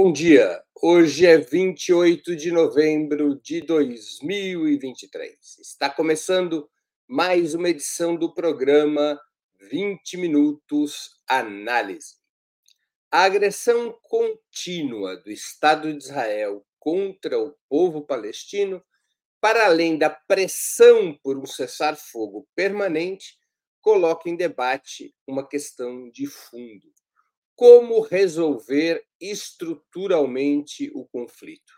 Bom dia. Hoje é 28 de novembro de 2023. Está começando mais uma edição do programa 20 Minutos Análise. A agressão contínua do Estado de Israel contra o povo palestino, para além da pressão por um cessar-fogo permanente, coloca em debate uma questão de fundo como resolver estruturalmente o conflito.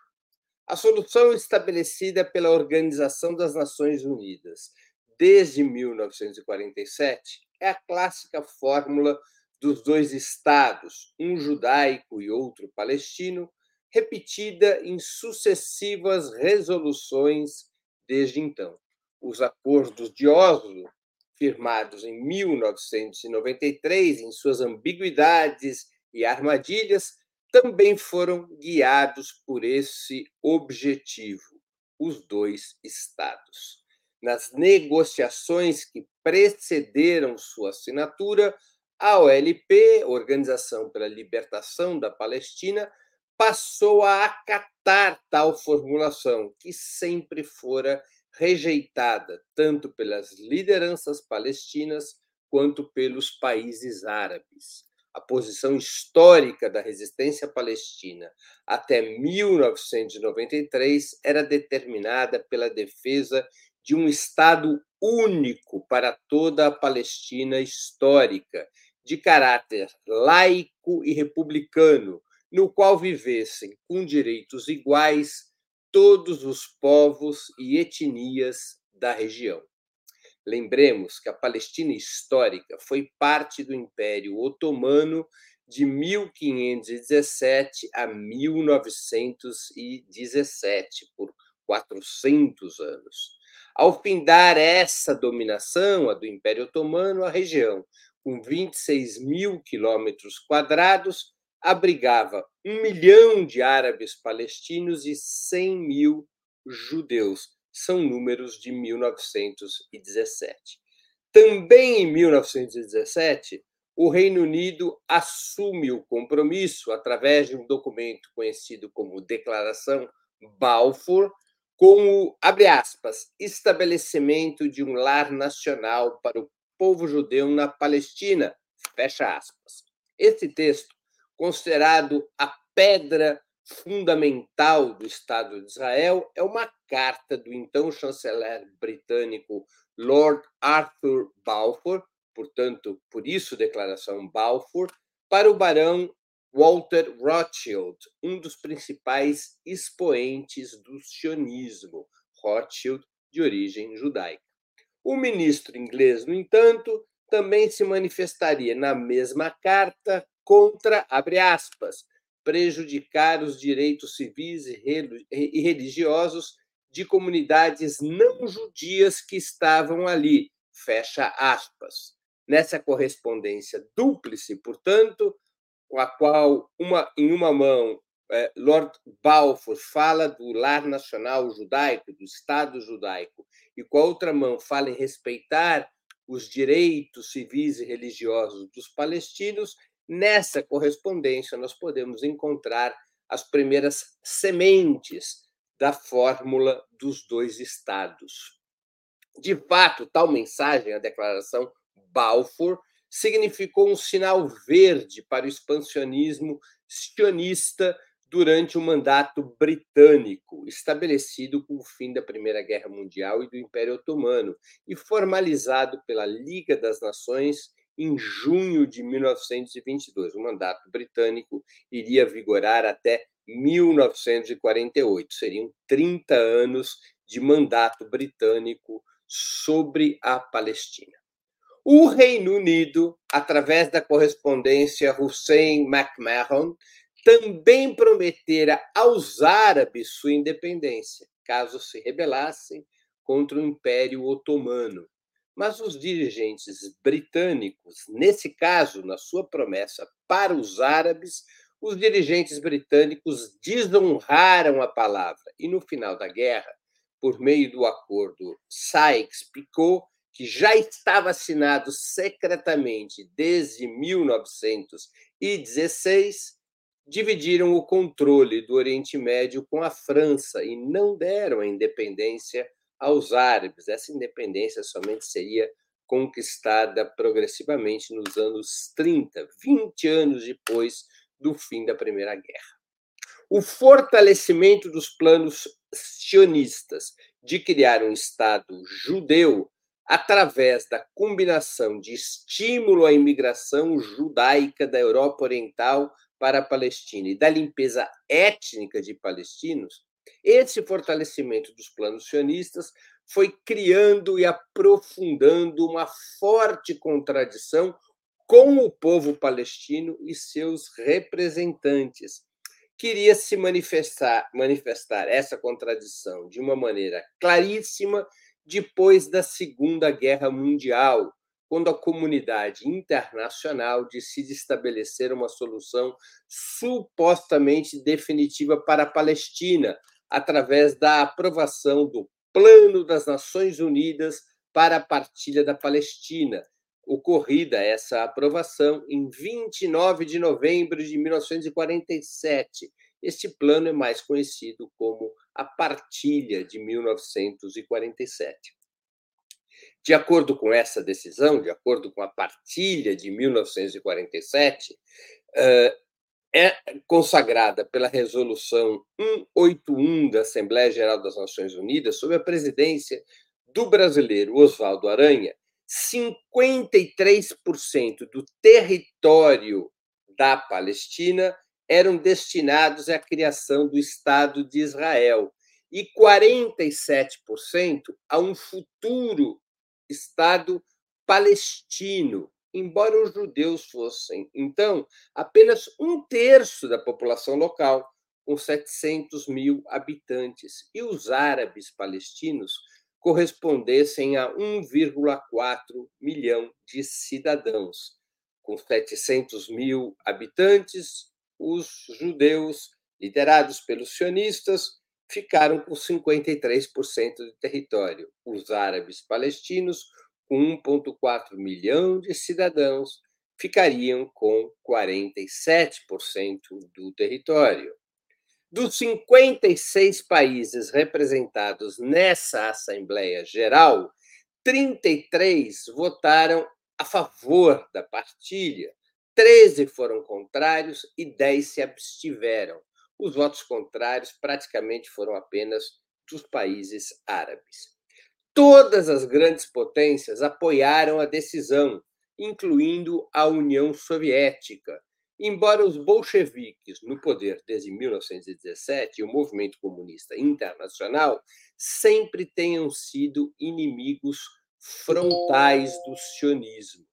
A solução estabelecida pela Organização das Nações Unidas desde 1947 é a clássica fórmula dos dois estados, um judaico e outro palestino, repetida em sucessivas resoluções desde então. Os acordos de Oslo firmados em 1993, em suas ambiguidades e armadilhas, também foram guiados por esse objetivo, os dois Estados. Nas negociações que precederam sua assinatura, a OLP, Organização pela Libertação da Palestina, passou a acatar tal formulação, que sempre fora rejeitada tanto pelas lideranças palestinas quanto pelos países árabes. A posição histórica da resistência palestina até 1993 era determinada pela defesa de um Estado único para toda a Palestina histórica, de caráter laico e republicano, no qual vivessem com direitos iguais todos os povos e etnias da região. Lembremos que a Palestina histórica foi parte do Império Otomano de 1517 a 1917, por 400 anos. Ao findar essa dominação, a do Império Otomano, a região, com 26 mil quilômetros quadrados, abrigava um milhão de árabes palestinos e 100 mil judeus. São números de 1917. Também em 1917, o Reino Unido assume o compromisso, através de um documento conhecido como Declaração Balfour, com o, abre aspas, estabelecimento de um lar nacional para o povo judeu na Palestina, fecha aspas. Esse texto considerado a pedra fundamental do Estado de Israel, é uma carta do então chanceler britânico Lord Arthur Balfour, portanto, por isso declaração Balfour, para o barão Walter Rothschild, um dos principais expoentes do sionismo, Rothschild de origem judaica. O ministro inglês, no entanto, também se manifestaria na mesma carta contra, abre aspas, prejudicar os direitos civis e religiosos de comunidades não judias que estavam ali, fecha aspas. Nessa correspondência dúplice, portanto, com a qual uma, em uma mão é, Lord Balfour fala do lar nacional judaico, do Estado judaico, e com a outra mão fala em respeitar os direitos civis e religiosos dos palestinos, Nessa correspondência, nós podemos encontrar as primeiras sementes da fórmula dos dois estados. De fato, tal mensagem, a declaração Balfour, significou um sinal verde para o expansionismo sionista durante o mandato britânico, estabelecido com o fim da Primeira Guerra Mundial e do Império Otomano, e formalizado pela Liga das Nações em junho de 1922. O mandato britânico iria vigorar até 1948. Seriam 30 anos de mandato britânico sobre a Palestina. O Reino Unido, através da correspondência Hussein McMahon, também prometera aos árabes sua independência, caso se rebelassem contra o Império Otomano. Mas os dirigentes britânicos, nesse caso, na sua promessa para os árabes, os dirigentes britânicos desonraram a palavra. E, no final da guerra, por meio do acordo Sykes-Picot, que já estava assinado secretamente desde 1916, dividiram o controle do Oriente Médio com a França e não deram a independência aos árabes. Essa independência somente seria conquistada progressivamente nos anos 30, 20 anos depois do fim da Primeira Guerra. O fortalecimento dos planos sionistas de criar um Estado judeu através da combinação de estímulo à imigração judaica da Europa Oriental para a Palestina e da limpeza étnica de palestinos, esse fortalecimento dos planos sionistas foi criando e aprofundando uma forte contradição com o povo palestino e seus representantes. Queria se manifestar, manifestar essa contradição de uma maneira claríssima depois da Segunda Guerra Mundial, quando a comunidade internacional decide estabelecer uma solução supostamente definitiva para a Palestina, através da aprovação do Plano das Nações Unidas para a Partilha da Palestina, ocorrida essa aprovação em 29 de novembro de 1947. Este plano é mais conhecido como a Partilha de 1947. De acordo com essa decisão, de acordo com a Partilha de 1947, é consagrada pela Resolução 181 da Assembleia Geral das Nações Unidas, sob a presidência do brasileiro Oswaldo Aranha, 53% do território da Palestina eram destinados à criação do Estado de Israel e 47% a um futuro Estado palestino, embora os judeus fossem, então, apenas um terço da população local, com 700 mil habitantes, e os árabes palestinos correspondessem a 1,4 milhão de cidadãos. Com 700 mil habitantes, os judeus, liderados pelos sionistas, ficaram com 53% do território. Os árabes palestinos, com 1,4 milhão de cidadãos, ficariam com 47% do território. Dos 56 países representados nessa Assembleia Geral, 33 votaram a favor da partilha, 13 foram contrários e 10 se abstiveram. Os votos contrários praticamente foram apenas dos países árabes. Todas as grandes potências apoiaram a decisão, incluindo a União Soviética, Embora os bolcheviques no poder desde 1917 e o movimento comunista internacional sempre tenham sido inimigos frontais do sionismo.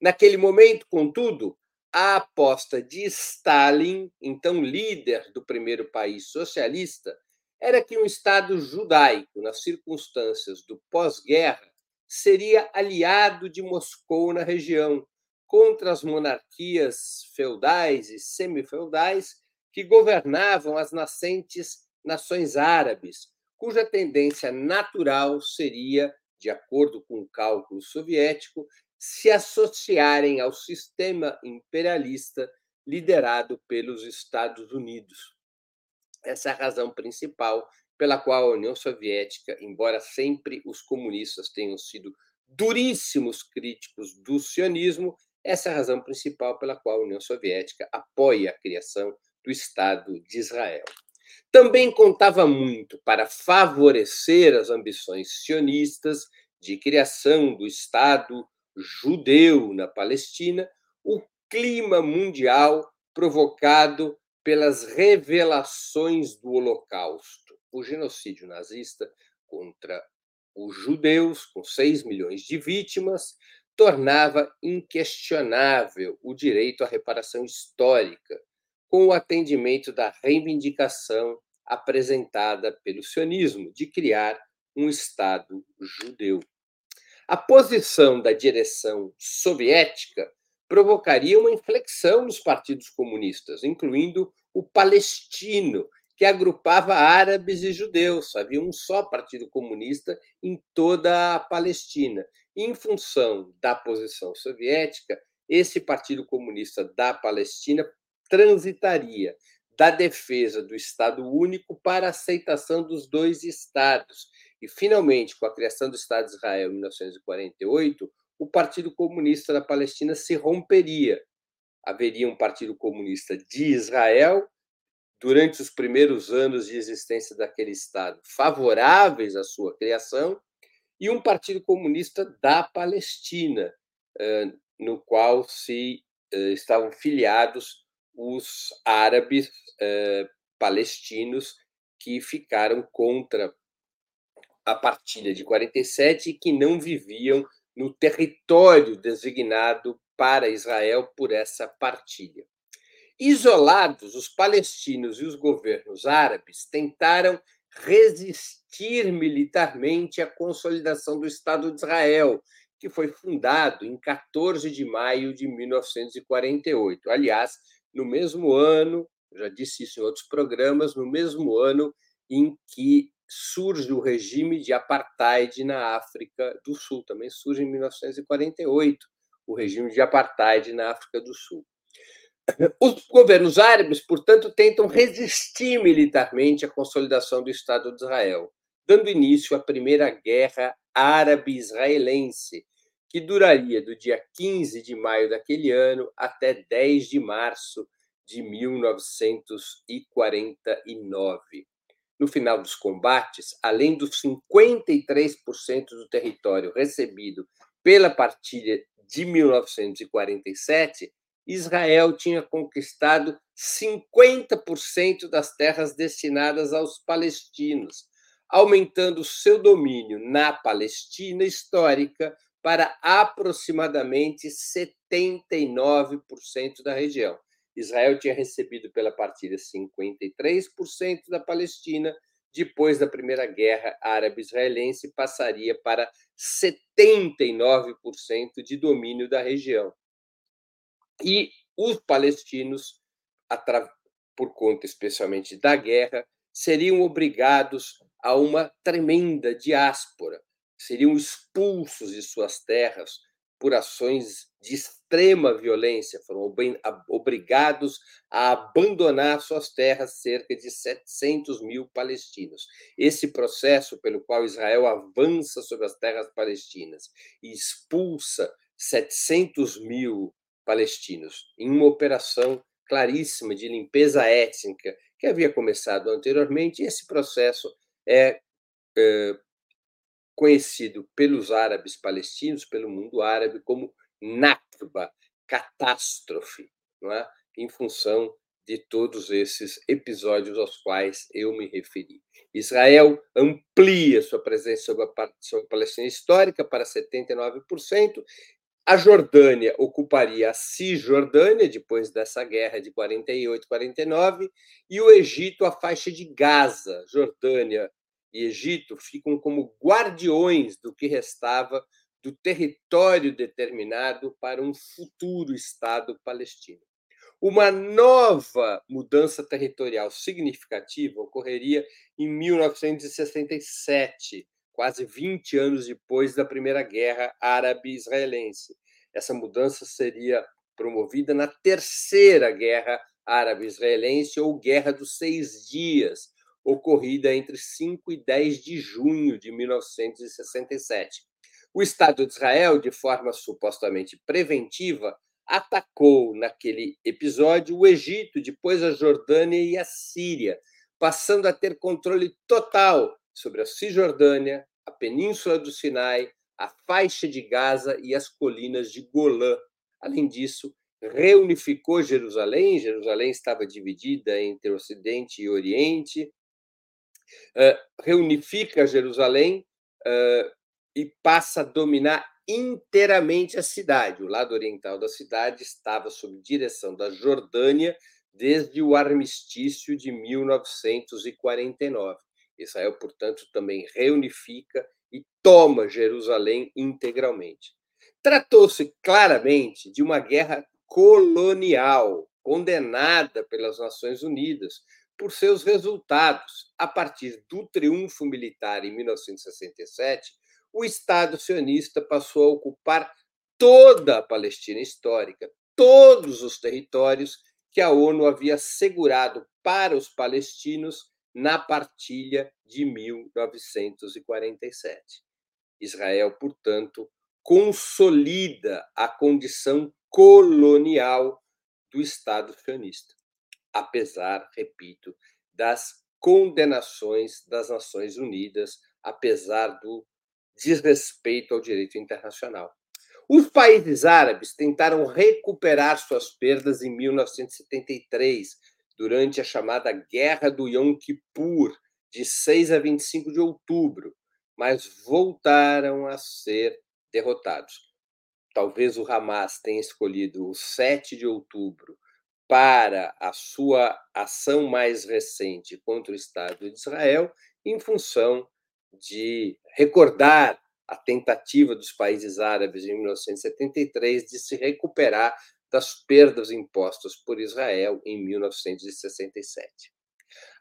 Naquele momento, contudo, a aposta de Stalin, então líder do primeiro país socialista, era que um Estado judaico, nas circunstâncias do pós-guerra, seria aliado de Moscou na região contra as monarquias feudais e semifeudais que governavam as nascentes nações árabes, cuja tendência natural seria, de acordo com o cálculo soviético, se associarem ao sistema imperialista liderado pelos Estados Unidos. Essa é a razão principal pela qual a União Soviética, embora sempre os comunistas tenham sido duríssimos críticos do sionismo, essa é a razão principal pela qual a União Soviética apoia a criação do Estado de Israel. Também contava muito para favorecer as ambições sionistas de criação do Estado judeu na Palestina o clima mundial provocado pelas revelações do Holocausto, o genocídio nazista contra os judeus, com 6 milhões de vítimas, tornava inquestionável o direito à reparação histórica, com o atendimento da reivindicação apresentada pelo sionismo de criar um Estado judeu. A posição da direção soviética provocaria uma inflexão nos partidos comunistas, incluindo o palestino, que agrupava árabes e judeus. Havia um só partido comunista em toda a Palestina em função da posição soviética, esse Partido Comunista da Palestina transitaria da defesa do Estado único para a aceitação dos dois Estados. E, finalmente, com a criação do Estado de Israel em 1948, o Partido Comunista da Palestina se romperia. Haveria um Partido Comunista de Israel, durante os primeiros anos de existência daquele Estado, favoráveis à sua criação, e um Partido Comunista da Palestina, no qual se estavam filiados os árabes palestinos que ficaram contra a partilha de 47 e que não viviam no território designado para Israel por essa partilha. Isolados, os palestinos e os governos árabes tentaram resistir militarmente à consolidação do Estado de Israel, que foi fundado em 14 de maio de 1948. Aliás, no mesmo ano, já disse isso em outros programas, no mesmo ano em que surge o regime de apartheid na África do Sul. Também surge em 1948 o regime de apartheid na África do Sul. Os governos árabes, portanto, tentam resistir militarmente à consolidação do Estado de Israel, dando início à Primeira Guerra Árabe-Israelense, que duraria do dia 15 de maio daquele ano até 10 de março de 1949. No final dos combates, além dos 53% do território recebido pela partilha de 1947, Israel tinha conquistado 50% das terras destinadas aos palestinos, aumentando seu domínio na Palestina histórica para aproximadamente 79% da região. Israel tinha recebido pela partilha 53% da Palestina, depois da Primeira Guerra Árabe-Israelense, passaria para 79% de domínio da região. E os palestinos, por conta especialmente da guerra, seriam obrigados a uma tremenda diáspora, seriam expulsos de suas terras por ações de extrema violência, foram obrigados a abandonar suas terras cerca de 700 mil palestinos. Esse processo pelo qual Israel avança sobre as terras palestinas e expulsa 700 mil palestinos em uma operação claríssima de limpeza étnica que havia começado anteriormente, esse processo é, é conhecido pelos árabes palestinos, pelo mundo árabe, como Nakba, catástrofe, não é? em função de todos esses episódios aos quais eu me referi. Israel amplia sua presença sobre a, sobre a Palestina histórica para 79%. A Jordânia ocuparia a Cisjordânia depois dessa guerra de 48 49 e o Egito a faixa de Gaza. Jordânia e Egito ficam como guardiões do que restava do território determinado para um futuro Estado palestino. Uma nova mudança territorial significativa ocorreria em 1967, quase 20 anos depois da Primeira Guerra Árabe-Israelense. Essa mudança seria promovida na Terceira Guerra Árabe-Israelense ou Guerra dos Seis Dias, ocorrida entre 5 e 10 de junho de 1967. O Estado de Israel, de forma supostamente preventiva, atacou naquele episódio o Egito, depois a Jordânia e a Síria, passando a ter controle total sobre a Cisjordânia, a Península do Sinai, a faixa de Gaza e as colinas de Golã. Além disso, reunificou Jerusalém. Jerusalém estava dividida entre Ocidente e Oriente, uh, reunifica Jerusalém uh, e passa a dominar inteiramente a cidade. O lado oriental da cidade estava sob direção da Jordânia desde o armistício de 1949. Israel, portanto, também reunifica e toma Jerusalém integralmente. Tratou-se claramente de uma guerra colonial, condenada pelas Nações Unidas, por seus resultados. A partir do triunfo militar em 1967, o Estado sionista passou a ocupar toda a Palestina histórica, todos os territórios que a ONU havia assegurado para os palestinos na partilha de 1947. Israel, portanto, consolida a condição colonial do Estado sionista, apesar, repito, das condenações das Nações Unidas, apesar do desrespeito ao direito internacional. Os países árabes tentaram recuperar suas perdas em 1973, durante a chamada Guerra do Yom Kippur, de 6 a 25 de outubro, mas voltaram a ser derrotados. Talvez o Hamas tenha escolhido o 7 de outubro para a sua ação mais recente contra o Estado de Israel, em função de recordar a tentativa dos países árabes em 1973 de se recuperar das perdas impostas por Israel em 1967.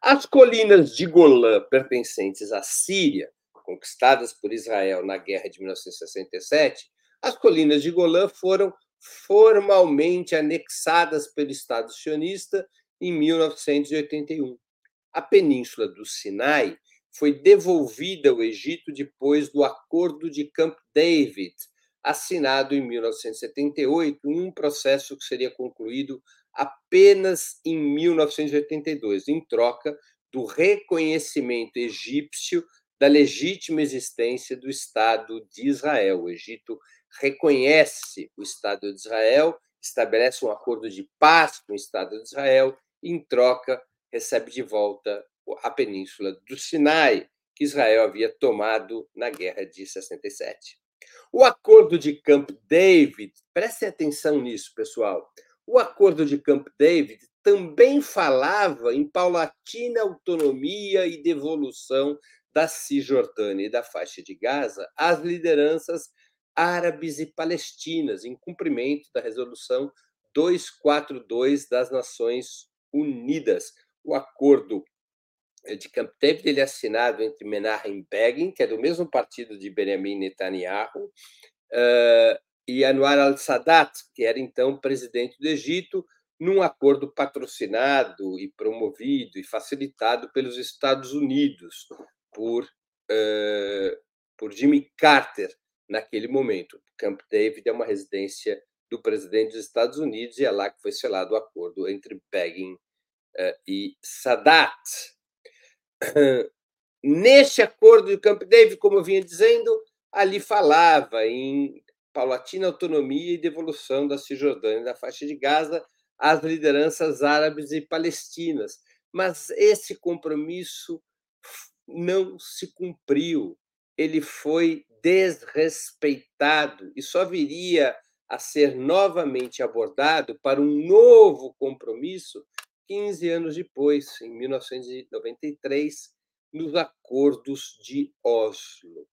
As colinas de Golã pertencentes à Síria, conquistadas por Israel na guerra de 1967, as colinas de Golã foram formalmente anexadas pelo Estado sionista em 1981. A península do Sinai foi devolvida ao Egito depois do Acordo de Camp David, assinado em 1978, em um processo que seria concluído apenas em 1982, em troca do reconhecimento egípcio da legítima existência do Estado de Israel. O Egito reconhece o Estado de Israel, estabelece um acordo de paz com o Estado de Israel, em troca, recebe de volta a península do Sinai, que Israel havia tomado na Guerra de 67. O acordo de Camp David, prestem atenção nisso, pessoal. O acordo de Camp David também falava em paulatina autonomia e devolução da Cisjordânia e da faixa de Gaza às lideranças árabes e palestinas, em cumprimento da resolução 242 das Nações Unidas. O acordo de Camp David ele é assinado entre Menachem Begin, que é do mesmo partido de Benjamin Netanyahu, uh, e Anwar al-Sadat, que era então presidente do Egito, num acordo patrocinado e promovido e facilitado pelos Estados Unidos por, uh, por Jimmy Carter naquele momento. Camp David é uma residência do presidente dos Estados Unidos e é lá que foi selado o acordo entre Begin uh, e Sadat. Neste acordo de Camp David, como eu vinha dizendo, ali falava em paulatina autonomia e devolução da Cisjordânia e da faixa de Gaza às lideranças árabes e palestinas. Mas esse compromisso não se cumpriu. Ele foi desrespeitado e só viria a ser novamente abordado para um novo compromisso 15 anos depois, em 1993, nos acordos de Oslo.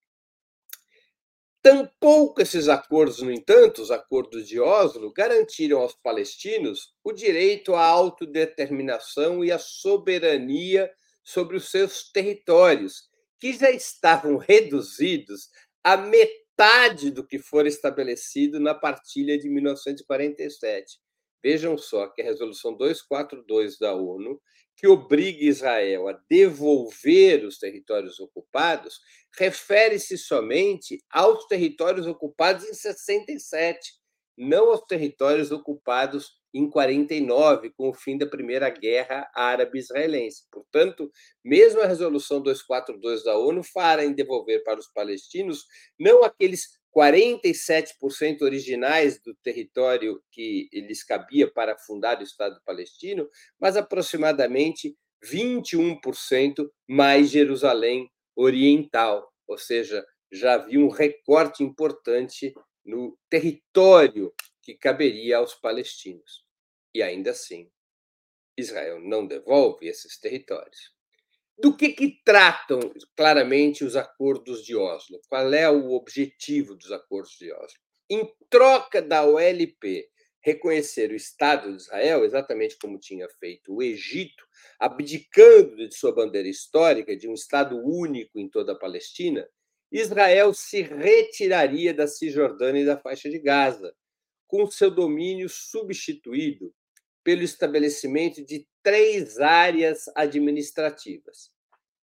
Tampouco esses acordos, no entanto, os acordos de Oslo, garantiram aos palestinos o direito à autodeterminação e à soberania sobre os seus territórios, que já estavam reduzidos à metade do que for estabelecido na partilha de 1947. Vejam só que a resolução 242 da ONU, que obriga Israel a devolver os territórios ocupados, refere-se somente aos territórios ocupados em 67, não aos territórios ocupados em 49, com o fim da Primeira Guerra Árabe-Israelense. Portanto, mesmo a resolução 242 da ONU fala em devolver para os palestinos não aqueles 47% originais do território que lhes cabia para fundar o Estado palestino, mas aproximadamente 21% mais Jerusalém Oriental, ou seja, já havia um recorte importante no território que caberia aos palestinos. E ainda assim, Israel não devolve esses territórios. Do que, que tratam claramente os acordos de Oslo? Qual é o objetivo dos acordos de Oslo? Em troca da OLP reconhecer o Estado de Israel, exatamente como tinha feito o Egito, abdicando de sua bandeira histórica de um Estado único em toda a Palestina, Israel se retiraria da Cisjordânia e da faixa de Gaza, com seu domínio substituído pelo estabelecimento de três áreas administrativas.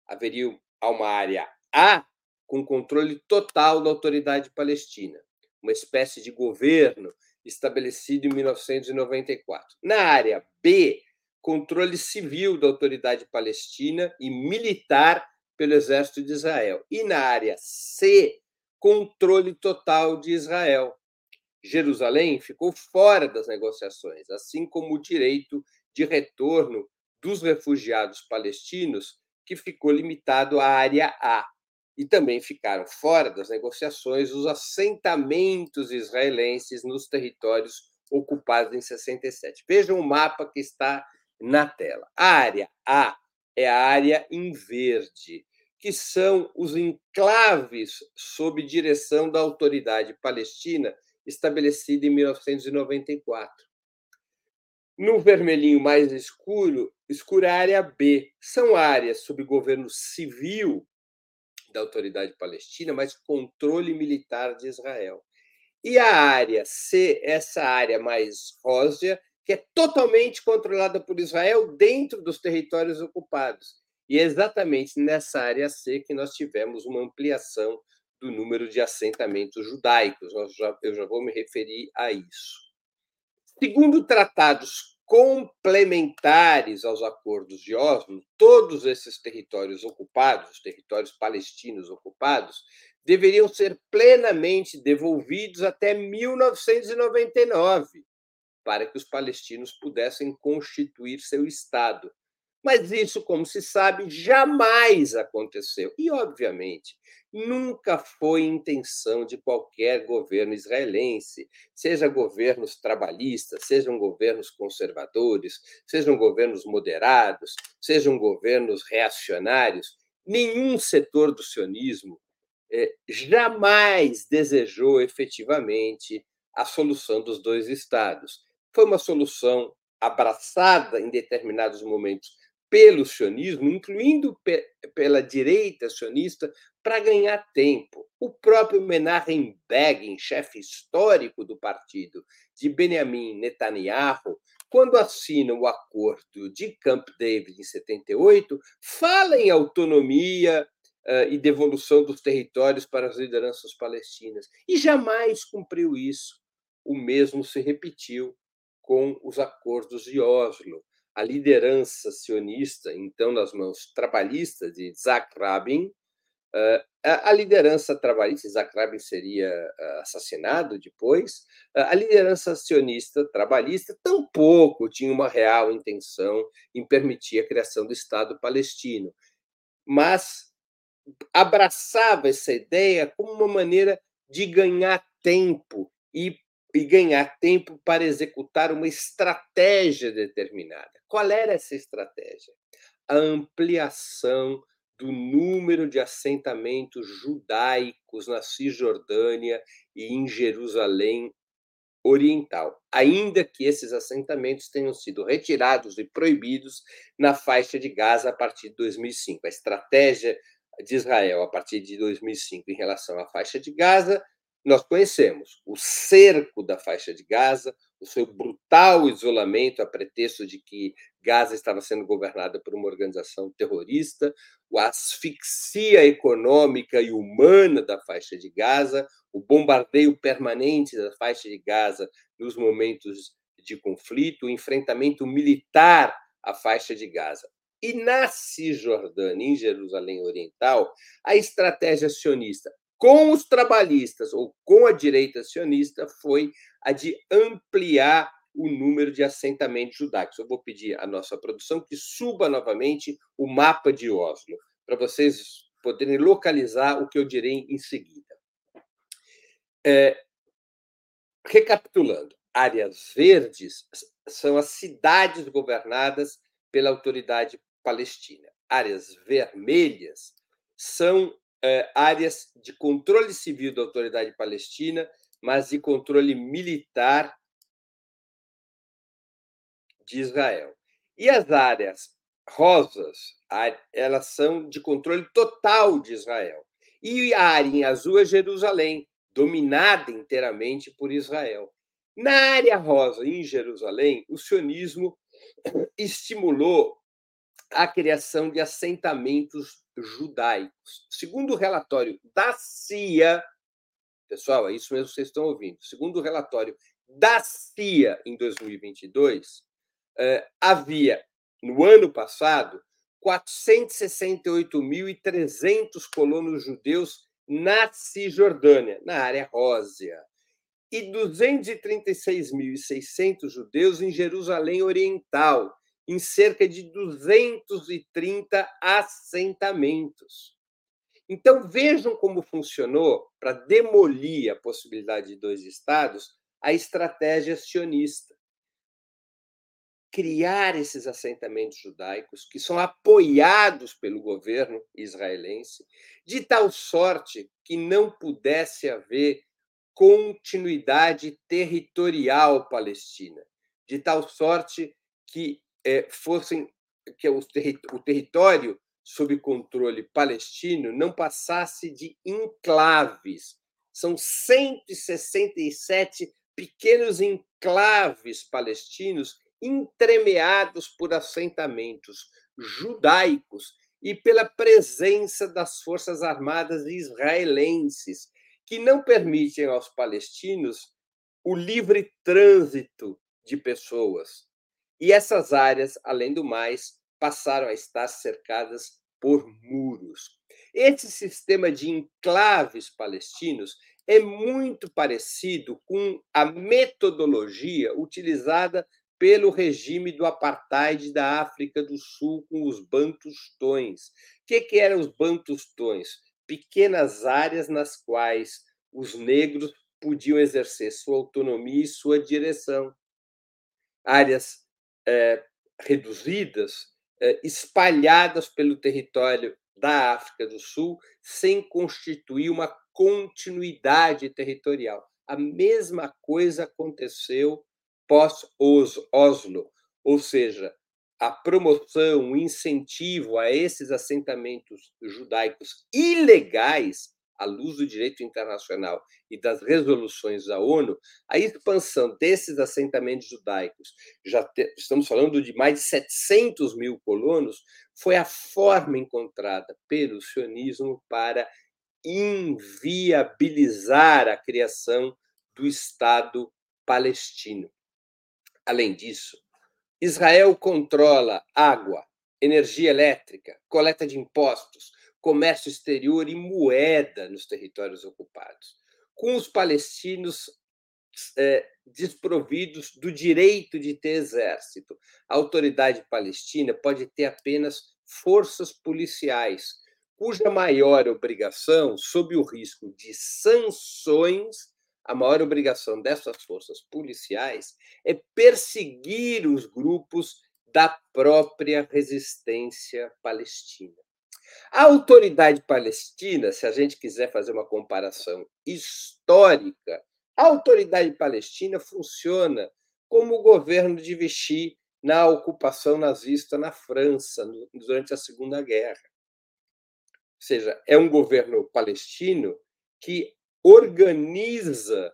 Haveria uma área A, com controle total da autoridade palestina, uma espécie de governo estabelecido em 1994. Na área B, controle civil da autoridade palestina e militar pelo exército de Israel. E na área C, controle total de Israel. Jerusalém ficou fora das negociações, assim como o direito de retorno dos refugiados palestinos, que ficou limitado à área A. E também ficaram fora das negociações os assentamentos israelenses nos territórios ocupados em 67. Vejam o mapa que está na tela. A área A é a área em verde, que são os enclaves sob direção da autoridade palestina estabelecida em 1994. No vermelhinho mais escuro, escura a área B. São áreas sob governo civil da autoridade palestina, mas controle militar de Israel. E a área C, essa área mais rosa, que é totalmente controlada por Israel dentro dos territórios ocupados. E é exatamente nessa área C que nós tivemos uma ampliação do número de assentamentos judaicos. eu já vou me referir a isso. Segundo tratados complementares aos acordos de Oslo, todos esses territórios ocupados, os territórios palestinos ocupados, deveriam ser plenamente devolvidos até 1999, para que os palestinos pudessem constituir seu Estado. Mas isso, como se sabe, jamais aconteceu. E, obviamente, nunca foi intenção de qualquer governo israelense, seja governos trabalhistas, sejam governos conservadores, sejam governos moderados, sejam governos reacionários, nenhum setor do sionismo eh, jamais desejou efetivamente a solução dos dois estados. Foi uma solução abraçada em determinados momentos pelo sionismo, incluindo pela direita sionista, para ganhar tempo. O próprio Menachem Begin, chefe histórico do partido de Benjamin Netanyahu, quando assina o acordo de Camp David em 78, fala em autonomia uh, e devolução dos territórios para as lideranças palestinas e jamais cumpriu isso. O mesmo se repetiu com os acordos de Oslo a liderança sionista, então nas mãos trabalhistas de Isaac Rabin, a liderança trabalhista, Isaac Rabin seria assassinado depois, a liderança sionista trabalhista tampouco tinha uma real intenção em permitir a criação do Estado palestino, mas abraçava essa ideia como uma maneira de ganhar tempo e e ganhar tempo para executar uma estratégia determinada. Qual era essa estratégia? A ampliação do número de assentamentos judaicos na Cisjordânia e em Jerusalém Oriental, ainda que esses assentamentos tenham sido retirados e proibidos na faixa de Gaza a partir de 2005. A estratégia de Israel a partir de 2005 em relação à faixa de Gaza nós conhecemos o cerco da faixa de Gaza, o seu brutal isolamento a pretexto de que Gaza estava sendo governada por uma organização terrorista, a asfixia econômica e humana da faixa de Gaza, o bombardeio permanente da faixa de Gaza nos momentos de conflito, o enfrentamento militar à faixa de Gaza. E na Cisjordânia, em Jerusalém Oriental, a estratégia sionista com os trabalhistas ou com a direita sionista foi a de ampliar o número de assentamentos judaicos. Eu vou pedir à nossa produção que suba novamente o mapa de Oslo, para vocês poderem localizar o que eu direi em seguida. É, recapitulando, áreas verdes são as cidades governadas pela autoridade palestina. Áreas vermelhas são áreas de controle civil da autoridade palestina, mas de controle militar de Israel. E as áreas rosas, elas são de controle total de Israel. E a área em azul é Jerusalém, dominada inteiramente por Israel. Na área rosa, em Jerusalém, o sionismo estimulou a criação de assentamentos judaicos. Segundo o relatório da CIA, pessoal, é isso mesmo que vocês estão ouvindo. Segundo o relatório da CIA em 2022, eh, havia, no ano passado, 468.300 colonos judeus na Cisjordânia, na área rósea, e 236.600 judeus em Jerusalém Oriental, em cerca de 230 assentamentos. Então, vejam como funcionou, para demolir a possibilidade de dois estados, a estratégia sionista. Criar esses assentamentos judaicos, que são apoiados pelo governo israelense, de tal sorte que não pudesse haver continuidade territorial palestina, de tal sorte que fossem que o, o território sob controle palestino não passasse de enclaves. São 167 pequenos enclaves palestinos entremeados por assentamentos judaicos e pela presença das forças armadas israelenses, que não permitem aos palestinos o livre trânsito de pessoas, e essas áreas, além do mais, passaram a estar cercadas por muros. Esse sistema de enclaves palestinos é muito parecido com a metodologia utilizada pelo regime do apartheid da África do Sul com os bantustões. O que, que eram os bantustões? Pequenas áreas nas quais os negros podiam exercer sua autonomia e sua direção. Áreas é, reduzidas, é, espalhadas pelo território da África do Sul, sem constituir uma continuidade territorial. A mesma coisa aconteceu pós-Oslo, ou seja, a promoção, o incentivo a esses assentamentos judaicos ilegais à luz do direito internacional e das resoluções da ONU, a expansão desses assentamentos judaicos, já te, estamos falando de mais de 700 mil colonos, foi a forma encontrada pelo sionismo para inviabilizar a criação do Estado palestino. Além disso, Israel controla água, energia elétrica, coleta de impostos, comércio exterior e moeda nos territórios ocupados, com os palestinos é, desprovidos do direito de ter exército. A autoridade palestina pode ter apenas forças policiais, cuja maior obrigação, sob o risco de sanções, a maior obrigação dessas forças policiais é perseguir os grupos da própria resistência palestina. A autoridade palestina, se a gente quiser fazer uma comparação histórica, a autoridade palestina funciona como o governo de Vichy na ocupação nazista na França durante a Segunda Guerra. Ou seja, é um governo palestino que organiza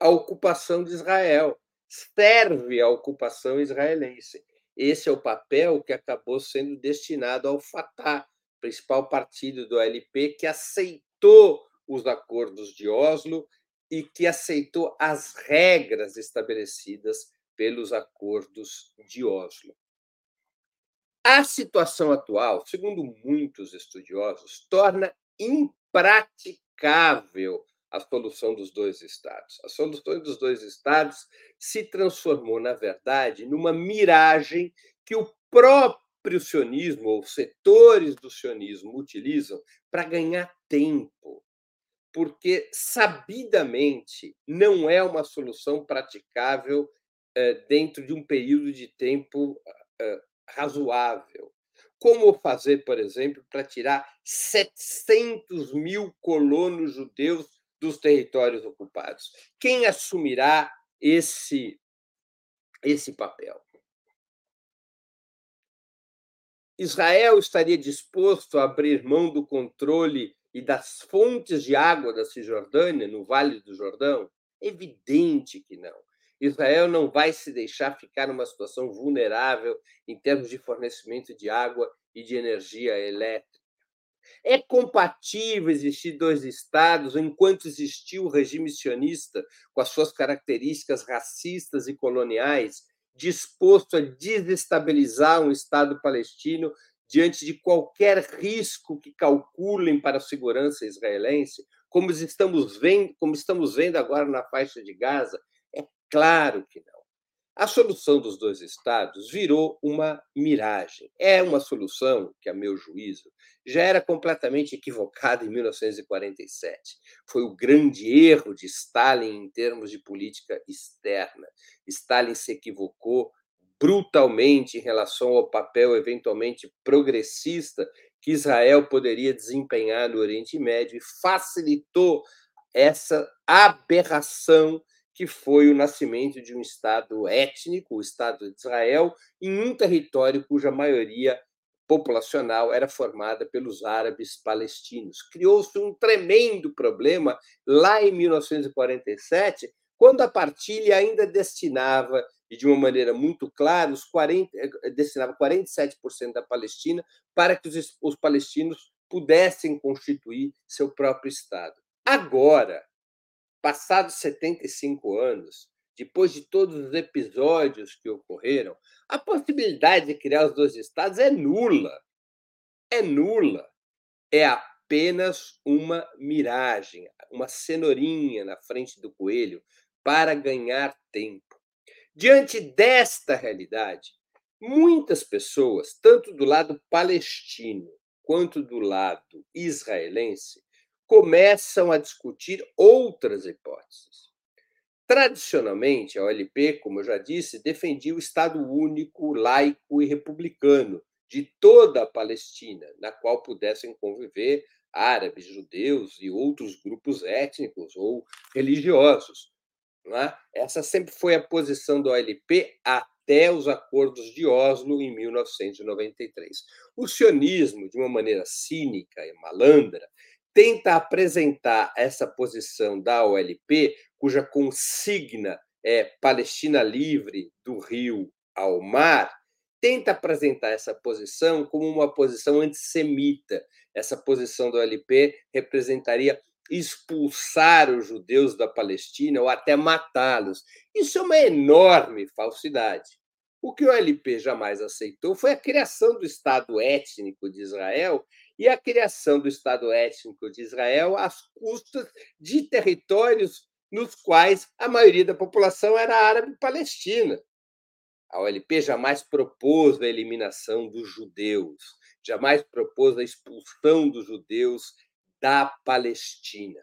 a ocupação de Israel, serve à ocupação israelense. Esse é o papel que acabou sendo destinado ao Fatah, principal partido do LP, que aceitou os acordos de Oslo e que aceitou as regras estabelecidas pelos acordos de Oslo. A situação atual, segundo muitos estudiosos, torna impraticável a solução dos dois estados. A solução dos dois estados se transformou, na verdade, numa miragem que o próprio sionismo, ou setores do sionismo, utilizam para ganhar tempo. Porque, sabidamente, não é uma solução praticável eh, dentro de um período de tempo eh, razoável. Como fazer, por exemplo, para tirar 700 mil colonos judeus dos territórios ocupados. Quem assumirá esse, esse papel? Israel estaria disposto a abrir mão do controle e das fontes de água da Cisjordânia, no Vale do Jordão? Evidente que não. Israel não vai se deixar ficar numa situação vulnerável em termos de fornecimento de água e de energia elétrica. É compatível existir dois estados enquanto existiu o regime sionista, com as suas características racistas e coloniais, disposto a desestabilizar um Estado palestino diante de qualquer risco que calculem para a segurança israelense, como estamos vendo, como estamos vendo agora na faixa de Gaza? É claro que não. A solução dos dois estados virou uma miragem. É uma solução que, a meu juízo, já era completamente equivocada em 1947. Foi o grande erro de Stalin em termos de política externa. Stalin se equivocou brutalmente em relação ao papel eventualmente progressista que Israel poderia desempenhar no Oriente Médio e facilitou essa aberração que foi o nascimento de um Estado étnico, o Estado de Israel, em um território cuja maioria populacional era formada pelos árabes palestinos. Criou-se um tremendo problema lá em 1947, quando a partilha ainda destinava e de uma maneira muito clara, os 40, eh, destinava 47% da Palestina para que os, os palestinos pudessem constituir seu próprio Estado. Agora, passados 75 anos, depois de todos os episódios que ocorreram, a possibilidade de criar os dois estados é nula. É nula. É apenas uma miragem, uma cenourinha na frente do coelho para ganhar tempo. Diante desta realidade, muitas pessoas, tanto do lado palestino quanto do lado israelense, começam a discutir outras hipóteses. Tradicionalmente, a OLP, como eu já disse, defendia o Estado único, laico e republicano de toda a Palestina, na qual pudessem conviver árabes, judeus e outros grupos étnicos ou religiosos, é? Essa sempre foi a posição do OLP até os acordos de Oslo em 1993. O sionismo, de uma maneira cínica e malandra, tenta apresentar essa posição da OLP, cuja consigna é Palestina livre do rio ao mar, tenta apresentar essa posição como uma posição antissemita. Essa posição do OLP representaria expulsar os judeus da Palestina ou até matá-los. Isso é uma enorme falsidade. O que o LP jamais aceitou foi a criação do Estado étnico de Israel e a criação do Estado étnico de Israel às custas de territórios nos quais a maioria da população era árabe palestina. A OLP jamais propôs a eliminação dos judeus, jamais propôs a expulsão dos judeus da Palestina.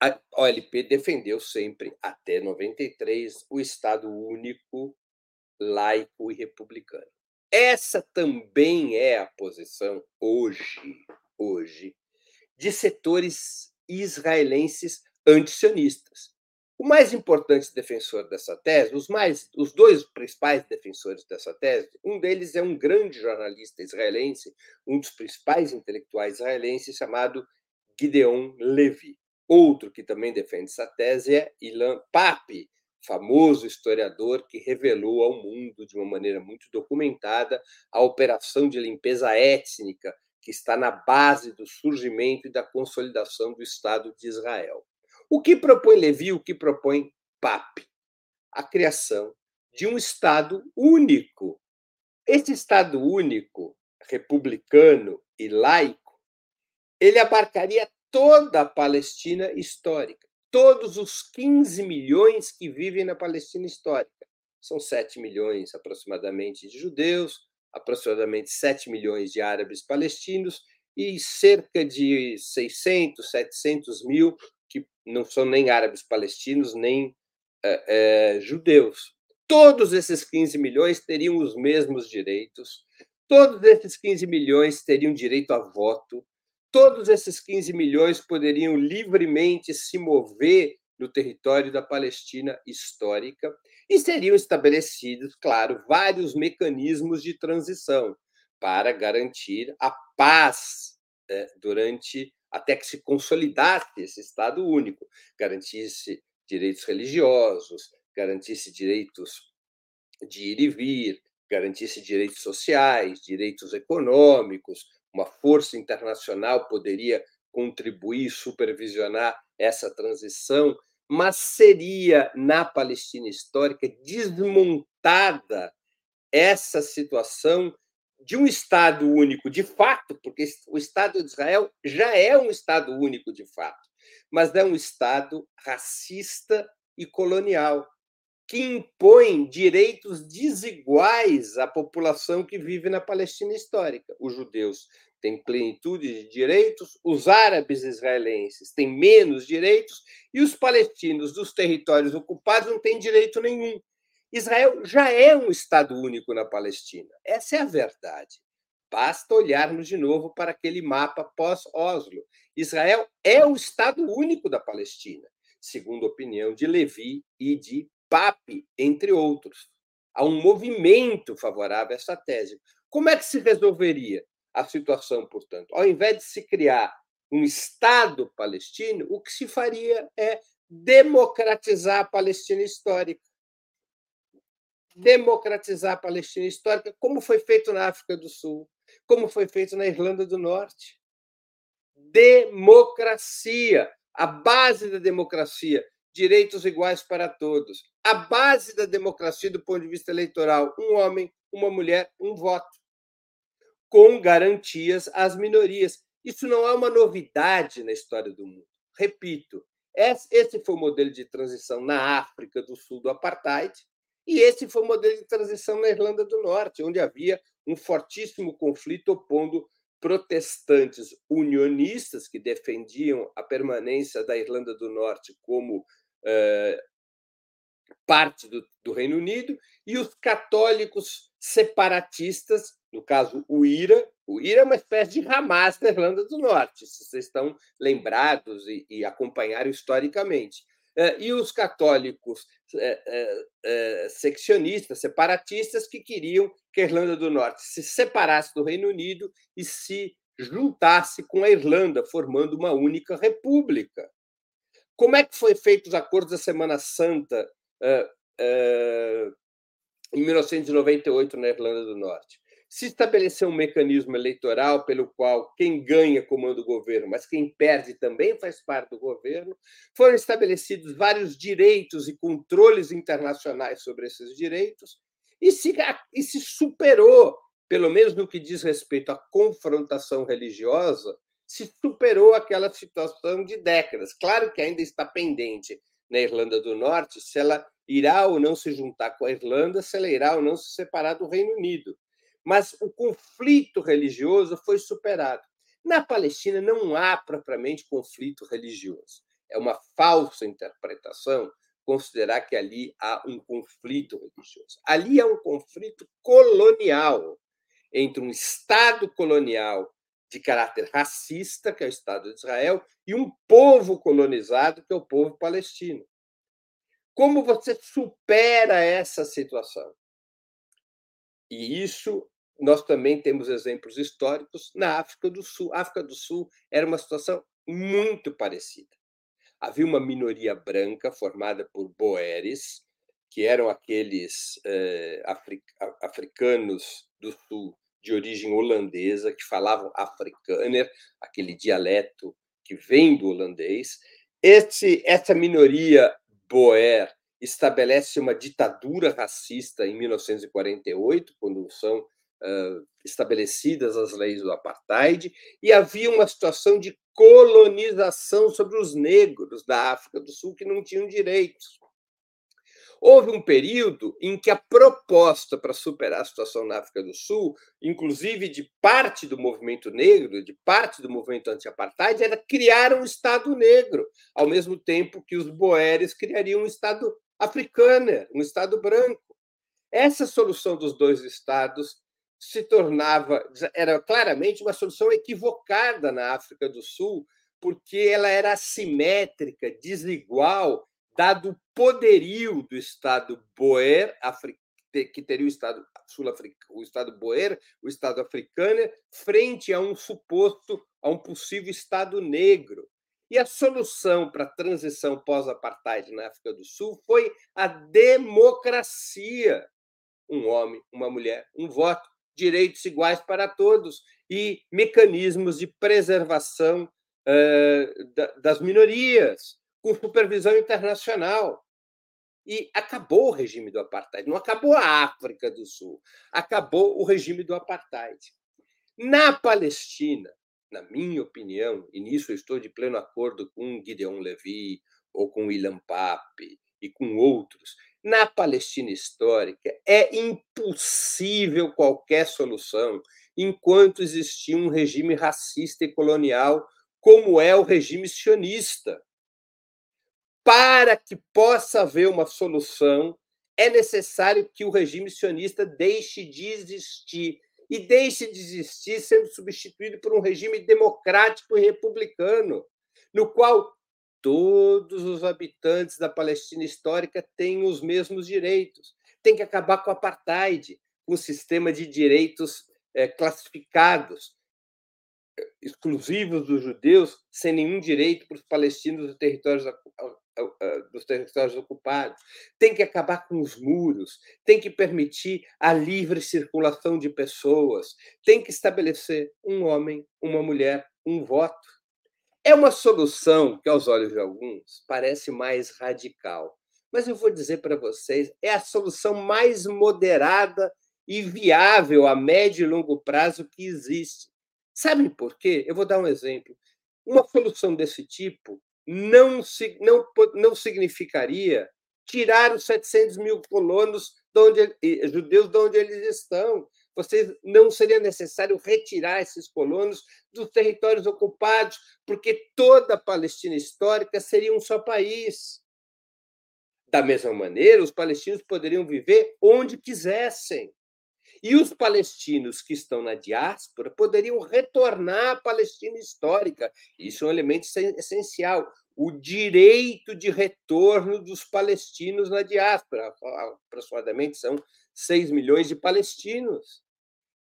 A OLP defendeu sempre, até 93, o Estado único, laico e republicano. Essa também é a posição hoje, hoje, de setores israelenses antisionistas. O mais importante defensor dessa tese, os, mais, os dois principais defensores dessa tese, um deles é um grande jornalista israelense, um dos principais intelectuais israelenses, chamado Gideon Levy. Outro que também defende essa tese é Ilan Pape, famoso historiador que revelou ao mundo de uma maneira muito documentada a operação de limpeza étnica que está na base do surgimento e da consolidação do Estado de Israel. O que propõe Levi, o que propõe Pape? A criação de um Estado único. Esse Estado único, republicano e laico, ele abarcaria toda a Palestina histórica, todos os 15 milhões que vivem na Palestina histórica. São 7 milhões aproximadamente de judeus, aproximadamente 7 milhões de árabes palestinos e cerca de 600, 700 mil que não são nem árabes palestinos, nem é, é, judeus. Todos esses 15 milhões teriam os mesmos direitos, todos esses 15 milhões teriam direito a voto, todos esses 15 milhões poderiam livremente se mover no território da Palestina histórica e seriam estabelecidos, claro, vários mecanismos de transição para garantir a paz é, durante até que se consolidasse esse Estado único, garantisse direitos religiosos, garantisse direitos de ir e vir, garantisse direitos sociais, direitos econômicos, uma força internacional poderia contribuir, supervisionar essa transição, mas seria na Palestina histórica desmontada essa situação de um Estado único de fato, porque o Estado de Israel já é um Estado único de fato, mas é um Estado racista e colonial que impõe direitos desiguais à população que vive na Palestina histórica. Os judeus têm plenitude de direitos, os árabes israelenses têm menos direitos e os palestinos dos territórios ocupados não têm direito nenhum. Israel já é um Estado único na Palestina. Essa é a verdade. Basta olharmos de novo para aquele mapa pós-Oslo. Israel é o Estado único da Palestina, segundo a opinião de Levi e de Pape, entre outros. Há um movimento favorável a essa tese. Como é que se resolveria a situação, portanto? Ao invés de se criar um Estado palestino, o que se faria é democratizar a Palestina histórica. Democratizar a Palestina histórica, como foi feito na África do Sul, como foi feito na Irlanda do Norte. Democracia, a base da democracia direitos iguais para todos. A base da democracia do ponto de vista eleitoral: um homem, uma mulher, um voto, com garantias às minorias. Isso não é uma novidade na história do mundo. Repito, esse foi o modelo de transição na África do Sul do apartheid, e esse foi o modelo de transição na Irlanda do Norte, onde havia um fortíssimo conflito opondo protestantes unionistas que defendiam a permanência da Irlanda do Norte como eh, parte do, do, Reino Unido, e os católicos separatistas, no caso o IRA. O IRA é uma espécie de Hamas da Irlanda do Norte, se vocês estão lembrados e, e acompanharam historicamente. Eh, e os católicos eh, seccionistas, separatistas, que queriam que a Irlanda do Norte se separasse do Reino Unido e se juntasse com a Irlanda, formando uma única república. Como é que foi feito os acordos da Semana Santa em 1998 na Irlanda do Norte? Se estabeleceu um mecanismo eleitoral pelo qual quem ganha comanda o governo, mas quem perde também faz parte do governo. Foram estabelecidos vários direitos e controles internacionais sobre esses direitos e se, e se superou, pelo menos no que diz respeito à confrontação religiosa, se superou aquela situação de décadas. Claro que ainda está pendente na Irlanda do Norte se ela irá ou não se juntar com a Irlanda, se ela irá ou não se separar do Reino Unido. Mas o conflito religioso foi superado. Na Palestina não há propriamente conflito religioso. É uma falsa interpretação considerar que ali há um conflito religioso. Ali há um conflito colonial entre um Estado colonial de caráter racista, que é o Estado de Israel, e um povo colonizado, que é o povo palestino. Como você supera essa situação? E isso nós também temos exemplos históricos na África do Sul. A África do Sul era uma situação muito parecida. Havia uma minoria branca formada por boeres, que eram aqueles eh, africanos do Sul de origem holandesa, que falavam afrikaner, aquele dialeto que vem do holandês. Esse, essa minoria boer estabelece uma ditadura racista em 1948, quando são uh, estabelecidas as leis do apartheid, e havia uma situação de colonização sobre os negros da África do Sul que não tinham direitos. Houve um período em que a proposta para superar a situação na África do Sul, inclusive de parte do movimento negro, de parte do movimento anti-apartheid, era criar um Estado negro, ao mesmo tempo que os boeres criariam um Estado africano, um Estado branco. Essa solução dos dois Estados se tornava, era claramente uma solução equivocada na África do Sul, porque ela era assimétrica, desigual dado o poderio do Estado boer que teria o Estado sul-africano, o Estado Boer, o Estado africano, frente a um suposto, a um possível Estado negro. E a solução para a transição pós-apartheid na África do Sul foi a democracia. Um homem, uma mulher, um voto, direitos iguais para todos e mecanismos de preservação uh, das minorias, com supervisão internacional. E acabou o regime do apartheid. Não acabou a África do Sul, acabou o regime do apartheid. Na Palestina, na minha opinião, e nisso eu estou de pleno acordo com Gideon Levy ou com Ilan Pape e com outros, na Palestina histórica é impossível qualquer solução enquanto existir um regime racista e colonial como é o regime sionista. Para que possa haver uma solução, é necessário que o regime sionista deixe de existir e deixe de existir sendo substituído por um regime democrático e republicano, no qual todos os habitantes da Palestina histórica têm os mesmos direitos. Tem que acabar com o apartheid, com o sistema de direitos é, classificados, exclusivos dos judeus, sem nenhum direito para os palestinos dos territórios dos territórios ocupados, tem que acabar com os muros, tem que permitir a livre circulação de pessoas, tem que estabelecer um homem, uma mulher, um voto. É uma solução que, aos olhos de alguns, parece mais radical. Mas eu vou dizer para vocês, é a solução mais moderada e viável a médio e longo prazo que existe. Sabem por quê? Eu vou dar um exemplo. Uma solução desse tipo não, não, não significaria tirar os 700 mil colonos de onde, judeus de onde eles estão. Vocês não seria necessário retirar esses colonos dos territórios ocupados, porque toda a Palestina histórica seria um só país. Da mesma maneira, os palestinos poderiam viver onde quisessem. E os palestinos que estão na diáspora poderiam retornar à Palestina histórica. Isso é um elemento essencial. O direito de retorno dos palestinos na diáspora. Aproximadamente são 6 milhões de palestinos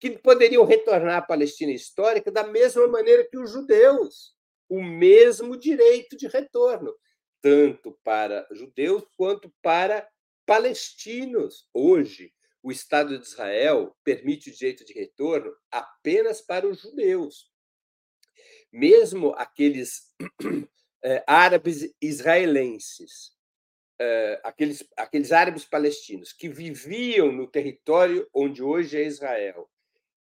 que poderiam retornar à Palestina histórica da mesma maneira que os judeus. O mesmo direito de retorno, tanto para judeus quanto para palestinos. Hoje, o Estado de Israel permite o direito de retorno apenas para os judeus. Mesmo aqueles é, árabes israelenses, é, aqueles, aqueles árabes palestinos que viviam no território onde hoje é Israel,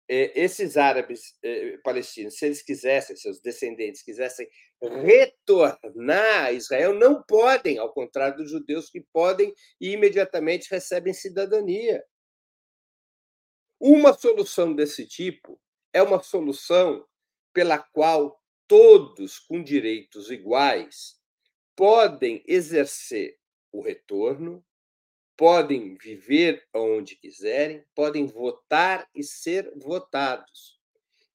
é, esses árabes palestinos, se eles quisessem, seus descendentes quisessem retornar a Israel, não podem, ao contrário dos judeus que podem e imediatamente recebem cidadania. Uma solução desse tipo é uma solução pela qual todos com direitos iguais podem exercer o retorno, podem viver onde quiserem, podem votar e ser votados.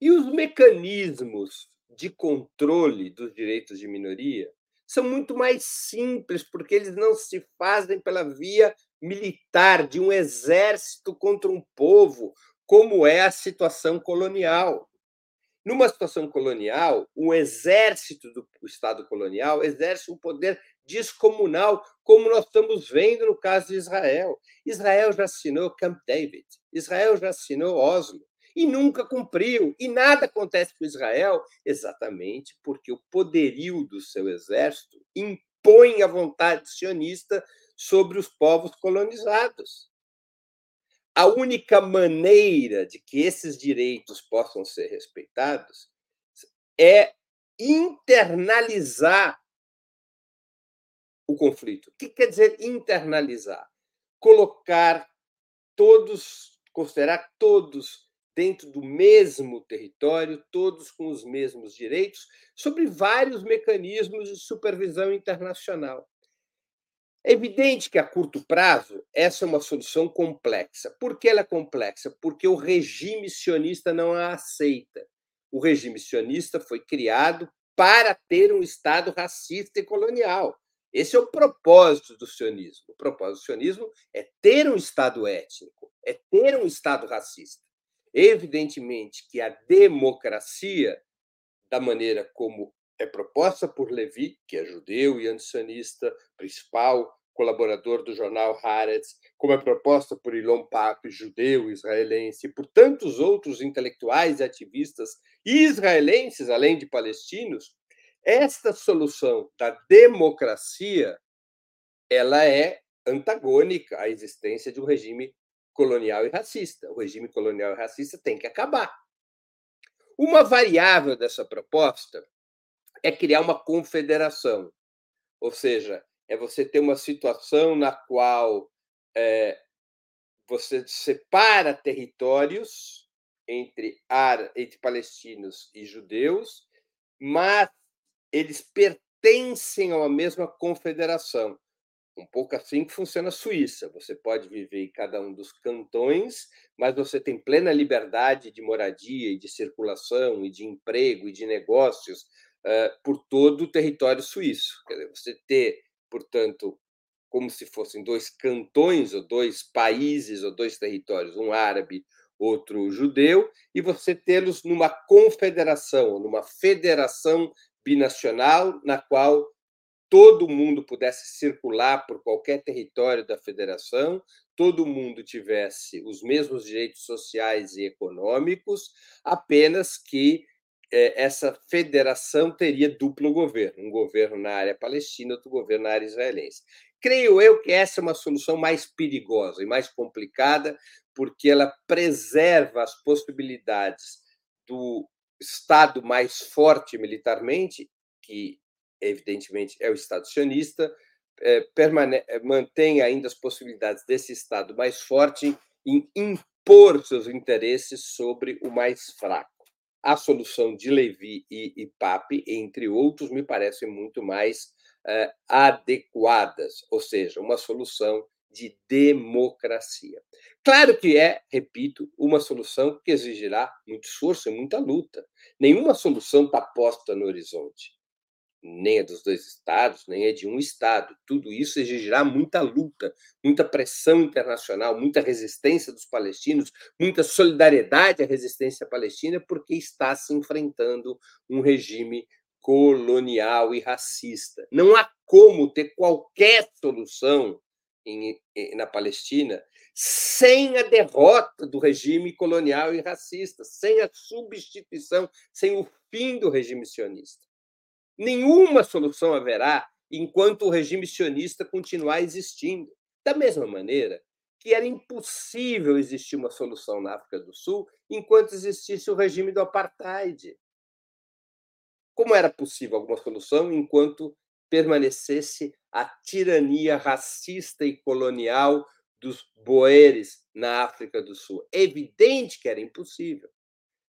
E os mecanismos de controle dos direitos de minoria são muito mais simples, porque eles não se fazem pela via militar de um exército contra um povo, como é a situação colonial. Numa situação colonial, o exército do Estado colonial exerce um poder descomunal, como nós estamos vendo no caso de Israel. Israel já assinou Camp David, Israel já assinou Oslo e nunca cumpriu. E nada acontece com Israel exatamente porque o poderio do seu exército impõe a vontade sionista sobre os povos colonizados. A única maneira de que esses direitos possam ser respeitados é internalizar o conflito. O que quer dizer internalizar? Colocar todos, considerar todos dentro do mesmo território, todos com os mesmos direitos, sobre vários mecanismos de supervisão internacional. É evidente que a curto prazo essa é uma solução complexa. Por que ela é complexa? Porque o regime sionista não a aceita. O regime sionista foi criado para ter um Estado racista e colonial. Esse é o propósito do sionismo. O propósito do sionismo é ter um Estado étnico, é ter um Estado racista. Evidentemente que a democracia, da maneira como é proposta por Levi, que é judeu e antisionista, principal colaborador do jornal Haaretz, como é proposta por Ilon Pape, judeu israelense, e por tantos outros intelectuais e ativistas israelenses, além de palestinos, esta solução da democracia ela é antagônica à existência de um regime colonial e racista. O regime colonial e racista tem que acabar. Uma variável dessa proposta é criar uma confederação, ou seja, é você ter uma situação na qual é, você separa territórios entre, entre palestinos e judeus, mas eles pertencem a uma mesma confederação. Um pouco assim que funciona a Suíça. Você pode viver em cada um dos cantões, mas você tem plena liberdade de moradia e de circulação e de emprego e de negócios por todo o território suíço. Dizer, você ter, portanto, como se fossem dois cantões ou dois países ou dois territórios, um árabe, outro judeu, e você tê-los numa confederação, numa federação binacional, na qual todo mundo pudesse circular por qualquer território da federação, todo mundo tivesse os mesmos direitos sociais e econômicos, apenas que essa federação teria duplo governo, um governo na área palestina, outro governo na área israelense. Creio eu que essa é uma solução mais perigosa e mais complicada, porque ela preserva as possibilidades do Estado mais forte militarmente, que evidentemente é o Estado sionista, é, é, mantém ainda as possibilidades desse Estado mais forte em impor seus interesses sobre o mais fraco. A solução de Levi e, e Pape, entre outros, me parecem muito mais é, adequadas, ou seja, uma solução de democracia. Claro que é, repito, uma solução que exigirá muito esforço e muita luta. Nenhuma solução está posta no horizonte nem é dos dois estados, nem é de um estado. Tudo isso exigirá muita luta, muita pressão internacional, muita resistência dos palestinos, muita solidariedade à resistência palestina, porque está se enfrentando um regime colonial e racista. Não há como ter qualquer solução em, na Palestina sem a derrota do regime colonial e racista, sem a substituição, sem o fim do regime sionista. Nenhuma solução haverá enquanto o regime sionista continuar existindo. Da mesma maneira que era impossível existir uma solução na África do Sul enquanto existisse o regime do apartheid. Como era possível alguma solução enquanto permanecesse a tirania racista e colonial dos boeres na África do Sul? É evidente que era impossível.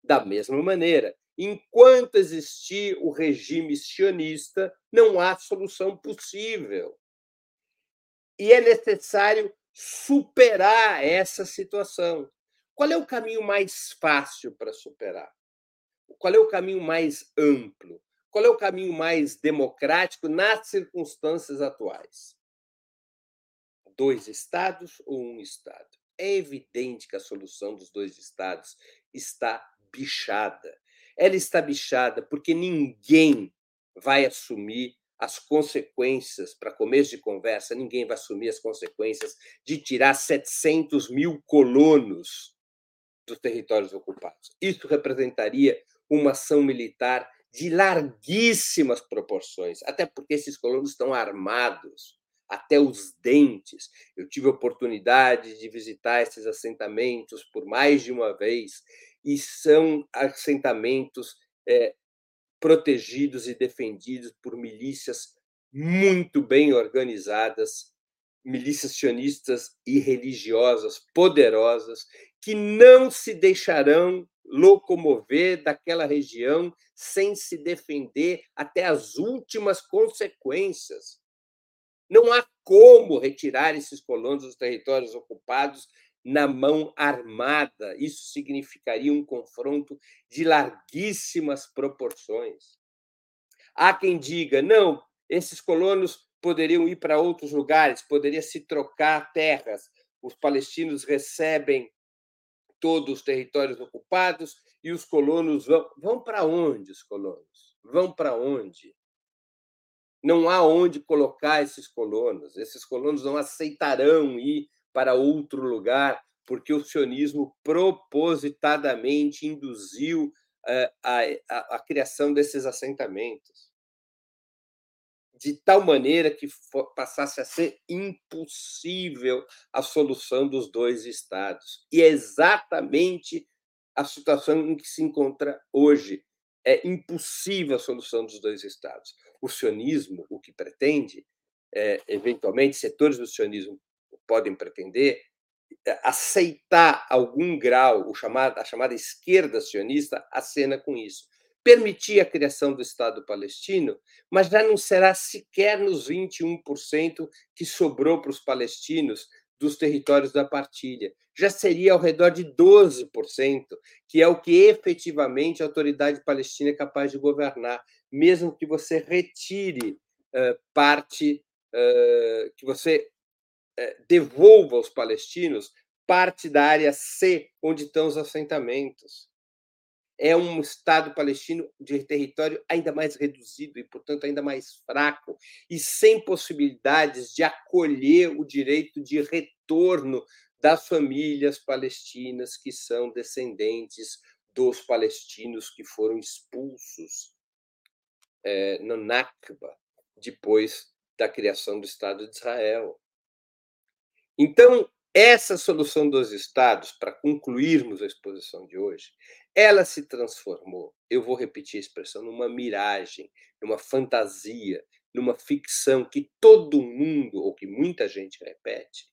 Da mesma maneira, Enquanto existir o regime sionista, não há solução possível. E é necessário superar essa situação. Qual é o caminho mais fácil para superar? Qual é o caminho mais amplo? Qual é o caminho mais democrático nas circunstâncias atuais? Dois estados ou um estado? É evidente que a solução dos dois estados está bichada ela está bichada porque ninguém vai assumir as consequências, para começo de conversa, ninguém vai assumir as consequências de tirar 700 mil colonos dos territórios ocupados. Isso representaria uma ação militar de larguíssimas proporções, até porque esses colonos estão armados até os dentes. Eu tive a oportunidade de visitar esses assentamentos por mais de uma vez e são assentamentos é, protegidos e defendidos por milícias muito bem organizadas, milícias sionistas e religiosas poderosas, que não se deixarão locomover daquela região sem se defender até as últimas consequências. Não há como retirar esses colonos dos territórios ocupados na mão armada. Isso significaria um confronto de larguíssimas proporções. Há quem diga, não, esses colonos poderiam ir para outros lugares, poderia se trocar terras, os palestinos recebem todos os territórios ocupados e os colonos vão. Vão para onde os colonos? Vão para onde? Não há onde colocar esses colonos. Esses colonos não aceitarão ir para outro lugar, porque o sionismo propositadamente induziu eh, a, a, a criação desses assentamentos de tal maneira que passasse a ser impossível a solução dos dois estados. E é exatamente a situação em que se encontra hoje. É impossível a solução dos dois estados. O sionismo, o que pretende, é, eventualmente, setores do sionismo podem pretender é, aceitar algum grau, o chamado, a chamada esquerda sionista acena com isso permitir a criação do Estado palestino, mas já não será sequer nos 21% que sobrou para os palestinos dos territórios da partilha. Já seria ao redor de 12%, que é o que efetivamente a autoridade palestina é capaz de governar, mesmo que você retire uh, parte, uh, que você devolva aos palestinos parte da área C, onde estão os assentamentos é um Estado palestino de território ainda mais reduzido e, portanto, ainda mais fraco, e sem possibilidades de acolher o direito de retorno das famílias palestinas que são descendentes dos palestinos que foram expulsos é, no Nakba, depois da criação do Estado de Israel. Então, essa solução dos estados, para concluirmos a exposição de hoje, ela se transformou, eu vou repetir a expressão, numa miragem, numa fantasia, numa ficção que todo mundo, ou que muita gente repete,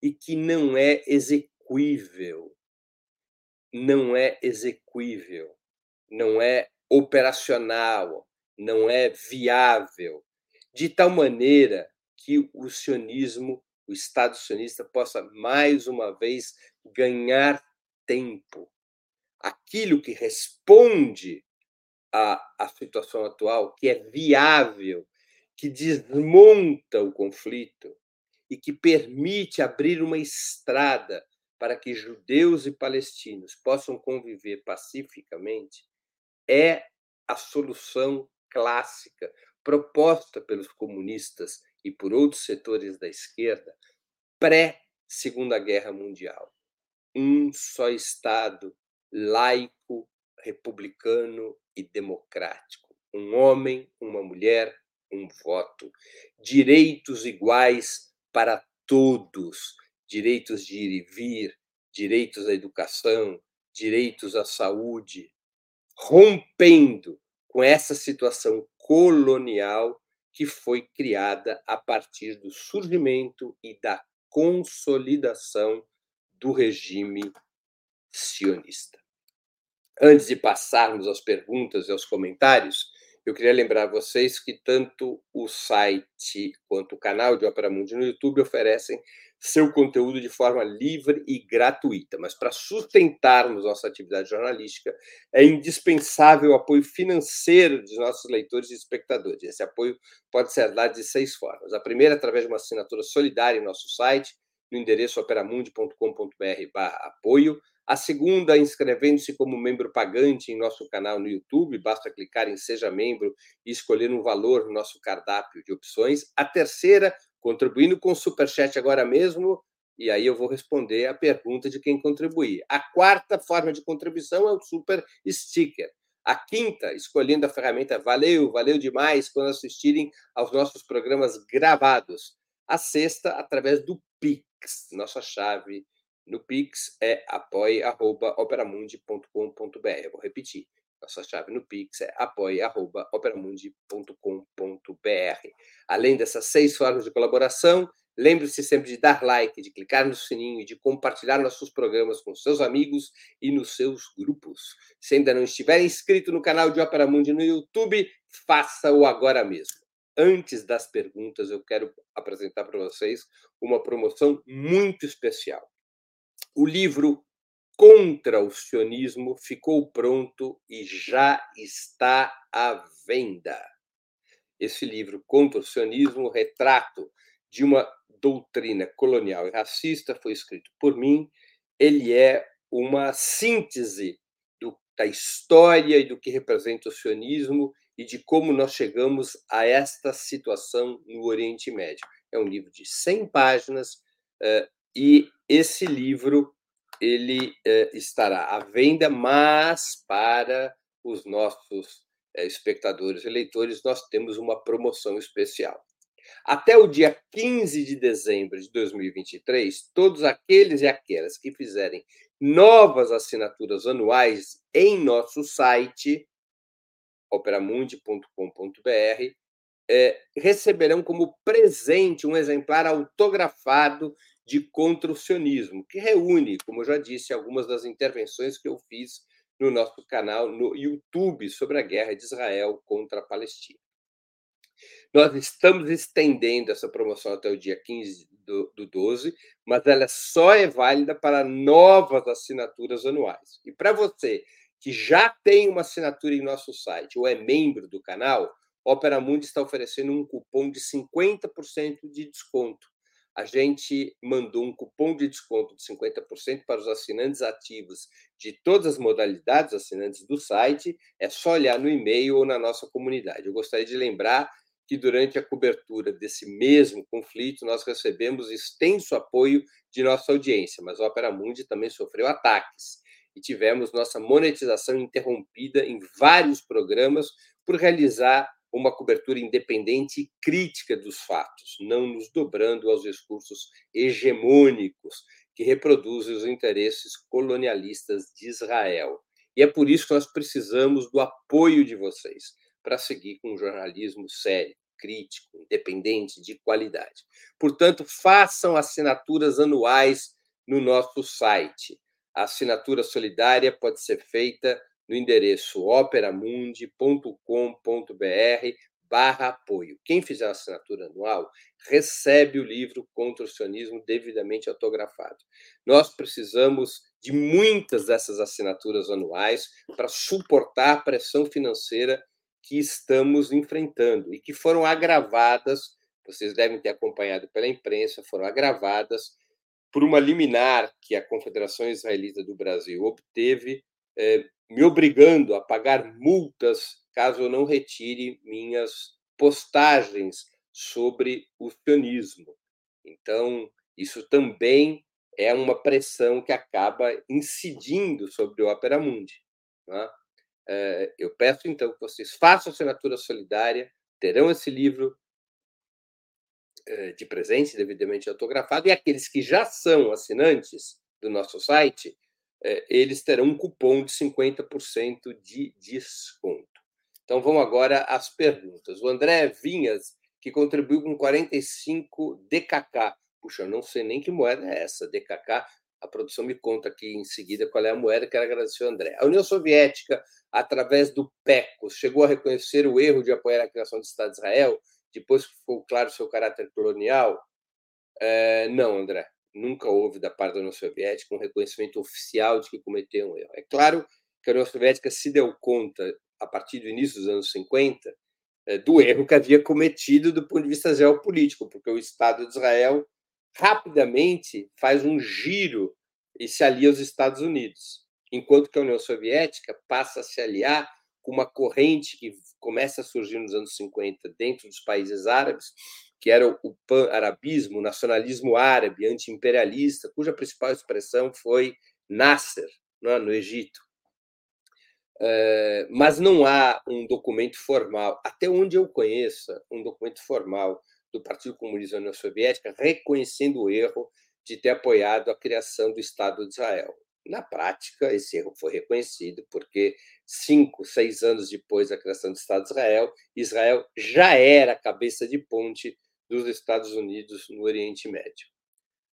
e que não é execuível. Não é execuível, não é operacional, não é viável, de tal maneira que o sionismo o Estado sionista possa mais uma vez ganhar tempo. Aquilo que responde à, à situação atual, que é viável, que desmonta o conflito e que permite abrir uma estrada para que judeus e palestinos possam conviver pacificamente, é a solução clássica proposta pelos comunistas e por outros setores da esquerda pré-Segunda Guerra Mundial. Um só Estado laico, republicano e democrático. Um homem, uma mulher, um voto. Direitos iguais para todos. Direitos de ir e vir, direitos à educação, direitos à saúde. Rompendo com essa situação colonial que foi criada a partir do surgimento e da consolidação do regime sionista. Antes de passarmos às perguntas e aos comentários, eu queria lembrar vocês que tanto o site quanto o canal de Opera Mundi no YouTube oferecem seu conteúdo de forma livre e gratuita. Mas para sustentarmos nossa atividade jornalística, é indispensável o apoio financeiro dos nossos leitores e espectadores. Esse apoio pode ser dado de seis formas. A primeira, através de uma assinatura solidária em nosso site, no endereço operamundi.com.br apoio. A segunda, inscrevendo-se como membro pagante em nosso canal no YouTube, basta clicar em Seja Membro e escolher um valor no nosso cardápio de opções. A terceira, contribuindo com o Superchat agora mesmo, e aí eu vou responder a pergunta de quem contribuir. A quarta forma de contribuição é o Super Sticker. A quinta, escolhendo a ferramenta Valeu, valeu demais quando assistirem aos nossos programas gravados. A sexta, através do Pix. Nossa chave no Pix é apoie.operamundi.com.br. Vou repetir. Nossa chave no Pix é apoia.operamundi.com.br. Além dessas seis formas de colaboração, lembre-se sempre de dar like, de clicar no sininho de compartilhar nossos programas com seus amigos e nos seus grupos. Se ainda não estiver inscrito no canal de Opera Mundi no YouTube, faça-o agora mesmo. Antes das perguntas, eu quero apresentar para vocês uma promoção muito especial. O livro contra o sionismo ficou pronto e já está à venda. Esse livro contra o sionismo, retrato de uma doutrina colonial e racista foi escrito por mim. Ele é uma síntese do, da história e do que representa o sionismo e de como nós chegamos a esta situação no Oriente Médio. É um livro de 100 páginas eh, e esse livro ele eh, estará à venda, mas para os nossos eh, espectadores e leitores nós temos uma promoção especial. Até o dia 15 de dezembro de 2023, todos aqueles e aquelas que fizerem novas assinaturas anuais em nosso site, operamundi.com.br, é, receberão como presente um exemplar autografado de Contra o Sionismo, que reúne, como eu já disse, algumas das intervenções que eu fiz no nosso canal no YouTube sobre a guerra de Israel contra a Palestina. Nós estamos estendendo essa promoção até o dia 15 do, do 12, mas ela só é válida para novas assinaturas anuais. E para você que já tem uma assinatura em nosso site ou é membro do canal, Opera Mundi está oferecendo um cupom de 50% de desconto. A gente mandou um cupom de desconto de 50% para os assinantes ativos de todas as modalidades, assinantes do site. É só olhar no e-mail ou na nossa comunidade. Eu gostaria de lembrar que durante a cobertura desse mesmo conflito nós recebemos extenso apoio de nossa audiência, mas a Opera Mundi também sofreu ataques e tivemos nossa monetização interrompida em vários programas por realizar uma cobertura independente e crítica dos fatos, não nos dobrando aos discursos hegemônicos que reproduzem os interesses colonialistas de Israel. E é por isso que nós precisamos do apoio de vocês para seguir com um jornalismo sério, crítico, independente, de qualidade. Portanto, façam assinaturas anuais no nosso site. A assinatura solidária pode ser feita no endereço operamundi.com.br barra apoio. Quem fizer a assinatura anual recebe o livro Contra o Sionismo devidamente autografado. Nós precisamos de muitas dessas assinaturas anuais para suportar a pressão financeira que estamos enfrentando e que foram agravadas, vocês devem ter acompanhado pela imprensa, foram agravadas por uma liminar que a Confederação Israelita do Brasil obteve, me obrigando a pagar multas caso eu não retire minhas postagens sobre o sionismo. Então, isso também é uma pressão que acaba incidindo sobre o Opera Mundi. Né? Eh, eu peço, então, que vocês façam assinatura solidária, terão esse livro eh, de presente, devidamente autografado, e aqueles que já são assinantes do nosso site, eh, eles terão um cupom de 50% de desconto. Então, vamos agora às perguntas. O André Vinhas, que contribuiu com 45 DKK. Puxa, eu não sei nem que moeda é essa, DKK. A produção me conta aqui em seguida qual é a moeda, quero agradecer ao André. A União Soviética, através do PECOS, chegou a reconhecer o erro de apoiar a criação do Estado de Israel, depois que ficou claro seu caráter colonial? É, não, André. Nunca houve, da parte da União Soviética, um reconhecimento oficial de que cometeu um erro. É claro que a União Soviética se deu conta, a partir do início dos anos 50, é, do erro que havia cometido do ponto de vista geopolítico, porque o Estado de Israel rapidamente faz um giro e se alia aos Estados Unidos, enquanto que a União Soviética passa a se aliar com uma corrente que começa a surgir nos anos 50 dentro dos países árabes, que era o pan-arabismo, nacionalismo árabe anti-imperialista, cuja principal expressão foi Nasser, é? no Egito. Eh, mas não há um documento formal, até onde eu conheça, um documento formal do Partido Comunista da União Soviética reconhecendo o erro de ter apoiado a criação do Estado de Israel. Na prática, esse erro foi reconhecido porque cinco, seis anos depois da criação do Estado de Israel, Israel já era cabeça de ponte dos Estados Unidos no Oriente Médio.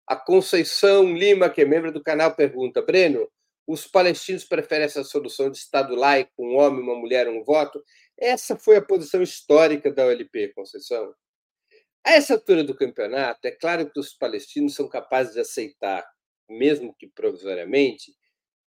A Conceição Lima, que é membro do canal, pergunta: Breno, os palestinos preferem essa solução de Estado laico, um homem, uma mulher, um voto? Essa foi a posição histórica da OLP, Conceição. A essa altura do campeonato, é claro que os palestinos são capazes de aceitar, mesmo que provisoriamente,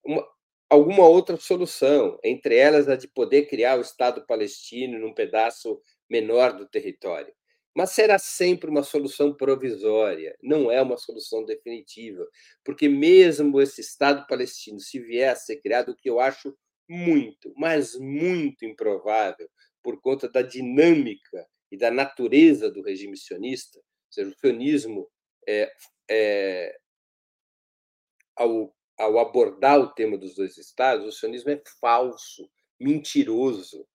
uma, alguma outra solução, entre elas a de poder criar o Estado palestino num pedaço menor do território. Mas será sempre uma solução provisória, não é uma solução definitiva, porque mesmo esse Estado palestino, se vier a ser criado, o que eu acho muito, mas muito improvável, por conta da dinâmica e da natureza do regime sionista, ou seja, o sionismo, é, é, ao, ao abordar o tema dos dois Estados, o sionismo é falso, mentiroso,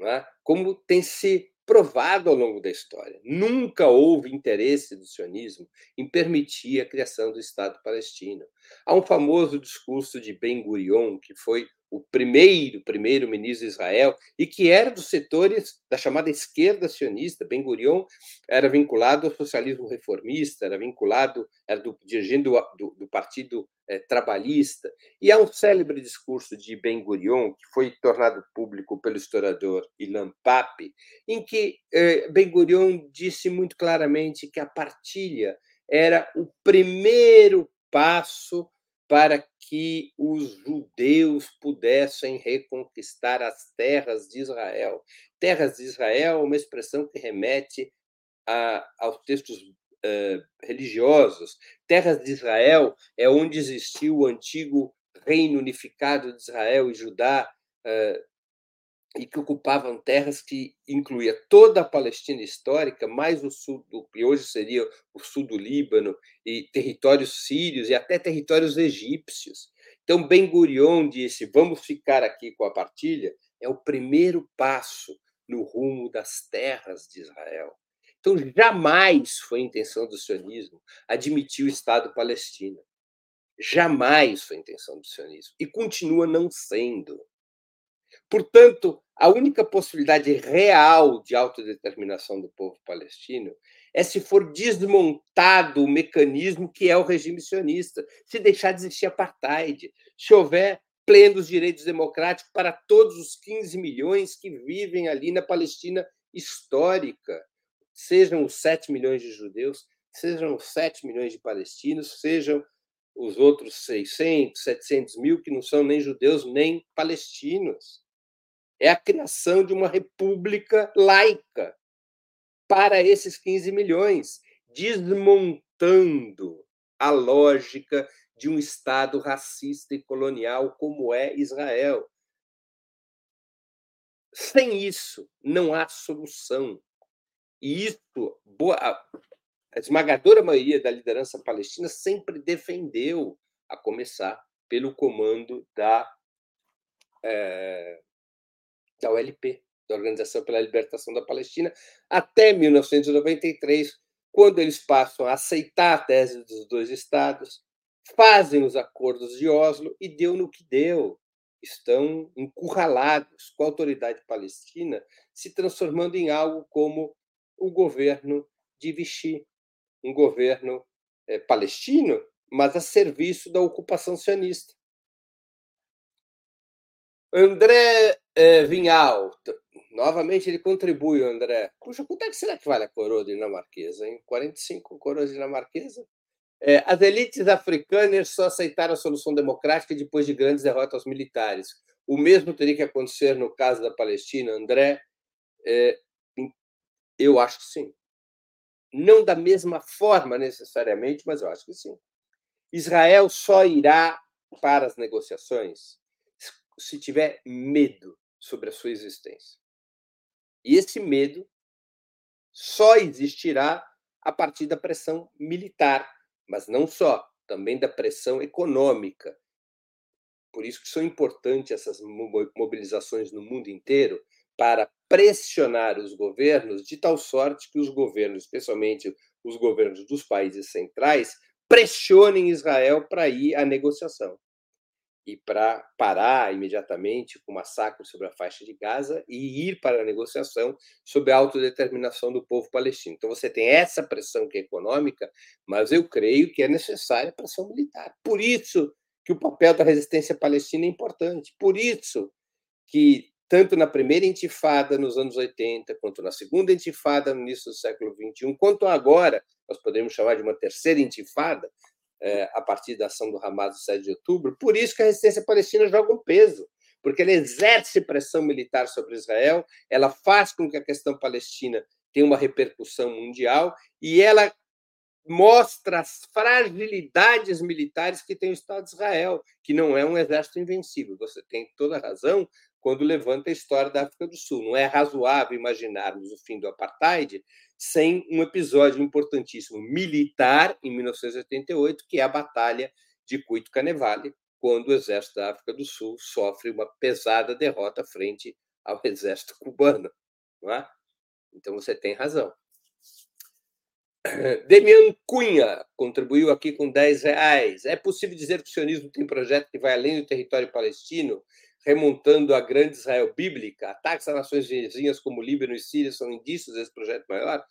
é? como tem se provado ao longo da história. Nunca houve interesse do sionismo em permitir a criação do Estado palestino. Há um famoso discurso de Ben Gurion, que foi o primeiro primeiro-ministro de Israel e que era dos setores da chamada esquerda sionista. Ben Gurion era vinculado ao socialismo reformista, era vinculado, era do, dirigindo do, do Partido é, Trabalhista. E há um célebre discurso de Ben Gurion, que foi tornado público pelo historiador Ilan Pape, em que é, Ben Gurion disse muito claramente que a partilha era o primeiro passo para que os judeus pudessem reconquistar as terras de Israel. Terras de Israel é uma expressão que remete a, aos textos uh, religiosos. Terras de Israel é onde existiu o antigo reino unificado de Israel e Judá, uh, e que ocupavam terras que incluía toda a Palestina histórica, mais o sul, do que hoje seria o sul do Líbano, e territórios sírios e até territórios egípcios. Então, Ben Gurion disse: vamos ficar aqui com a partilha, é o primeiro passo no rumo das terras de Israel. Então, jamais foi intenção do sionismo admitir o Estado palestino. Jamais foi intenção do sionismo. E continua não sendo. Portanto, a única possibilidade real de autodeterminação do povo palestino é se for desmontado o mecanismo que é o regime sionista, se deixar de existir apartheid, se houver plenos direitos democráticos para todos os 15 milhões que vivem ali na Palestina histórica, sejam os 7 milhões de judeus, sejam os 7 milhões de palestinos, sejam os outros 600, 700 mil que não são nem judeus nem palestinos é a criação de uma república laica para esses 15 milhões, desmontando a lógica de um Estado racista e colonial como é Israel. Sem isso, não há solução. E isso, boa, a esmagadora maioria da liderança palestina sempre defendeu, a começar pelo comando da é, da OLP, da Organização pela Libertação da Palestina, até 1993, quando eles passam a aceitar a tese dos dois estados, fazem os acordos de Oslo e deu no que deu. Estão encurralados com a autoridade palestina, se transformando em algo como o governo de Vichy, um governo é, palestino, mas a serviço da ocupação sionista. André é, Vinhal, novamente ele contribui, André. Puxa, quanto é que será que vale a coroa dinamarquesa, hein? 45 coroas dinamarquesa? É, as elites africanas só aceitaram a solução democrática depois de grandes derrotas militares. O mesmo teria que acontecer no caso da Palestina, André? É, eu acho que sim. Não da mesma forma necessariamente, mas eu acho que sim. Israel só irá para as negociações se tiver medo sobre a sua existência. E esse medo só existirá a partir da pressão militar, mas não só, também da pressão econômica. Por isso que são importantes essas mobilizações no mundo inteiro para pressionar os governos de tal sorte que os governos, especialmente os governos dos países centrais, pressionem Israel para ir à negociação e para parar imediatamente o massacre sobre a faixa de Gaza e ir para a negociação sobre a autodeterminação do povo palestino. Então você tem essa pressão que é econômica, mas eu creio que é necessária a pressão militar. Por isso que o papel da resistência palestina é importante. Por isso que tanto na primeira intifada nos anos 80, quanto na segunda intifada no início do século 21, quanto agora, nós podemos chamar de uma terceira intifada, é, a partir da ação do Hamas do 7 de outubro. Por isso que a resistência palestina joga um peso, porque ela exerce pressão militar sobre Israel, ela faz com que a questão palestina tem uma repercussão mundial e ela mostra as fragilidades militares que tem o Estado de Israel, que não é um exército invencível. Você tem toda razão quando levanta a história da África do Sul. Não é razoável imaginarmos o fim do apartheid sem um episódio importantíssimo militar em 1988, que é a Batalha de Cuito Canevale, quando o exército da África do Sul sofre uma pesada derrota frente ao exército cubano. É? Então você tem razão. Demian Cunha contribuiu aqui com 10 reais. É possível dizer que o sionismo tem projeto que vai além do território palestino, remontando a grande Israel bíblica? Ataques a nações vizinhas como Líbano e Síria são indícios desse projeto maior?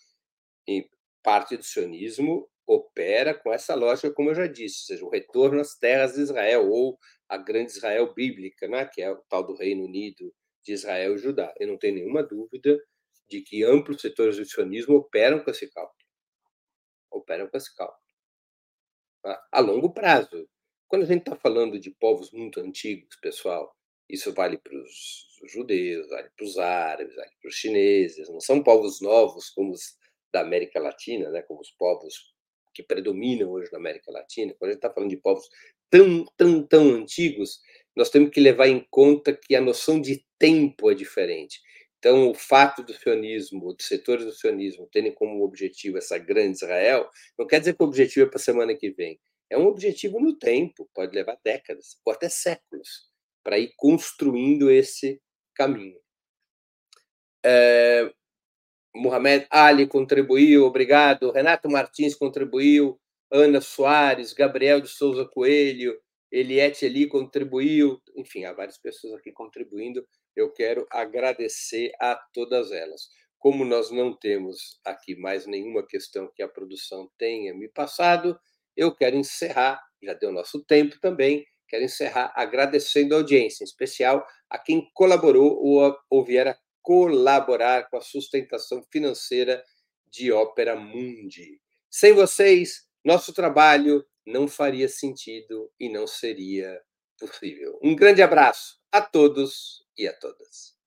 Parte do sionismo opera com essa lógica, como eu já disse, ou seja, o retorno às terras de Israel, ou a grande Israel bíblica, né? que é o tal do Reino Unido de Israel e Judá. Eu não tenho nenhuma dúvida de que amplos setores do sionismo operam com esse cálculo operam com esse cálculo. A longo prazo. Quando a gente está falando de povos muito antigos, pessoal, isso vale para os judeus, vale para os árabes, vale para os chineses, não são povos novos como os da América Latina, né, como os povos que predominam hoje na América Latina. Quando a gente está falando de povos tão, tão, tão antigos, nós temos que levar em conta que a noção de tempo é diferente. Então, o fato do sionismo, dos setores do sionismo terem como objetivo essa grande Israel, não quer dizer que o objetivo é para a semana que vem. É um objetivo no tempo, pode levar décadas, ou até séculos, para ir construindo esse caminho. É, Mohamed Ali contribuiu, obrigado. Renato Martins contribuiu. Ana Soares, Gabriel de Souza Coelho, Eliette Eli contribuiu. Enfim, há várias pessoas aqui contribuindo eu quero agradecer a todas elas. Como nós não temos aqui mais nenhuma questão que a produção tenha me passado, eu quero encerrar, já deu nosso tempo também, quero encerrar agradecendo a audiência, em especial a quem colaborou ou, ou vier a colaborar com a sustentação financeira de Ópera Mundi. Sem vocês, nosso trabalho não faria sentido e não seria possível. Um grande abraço a todos e a todas.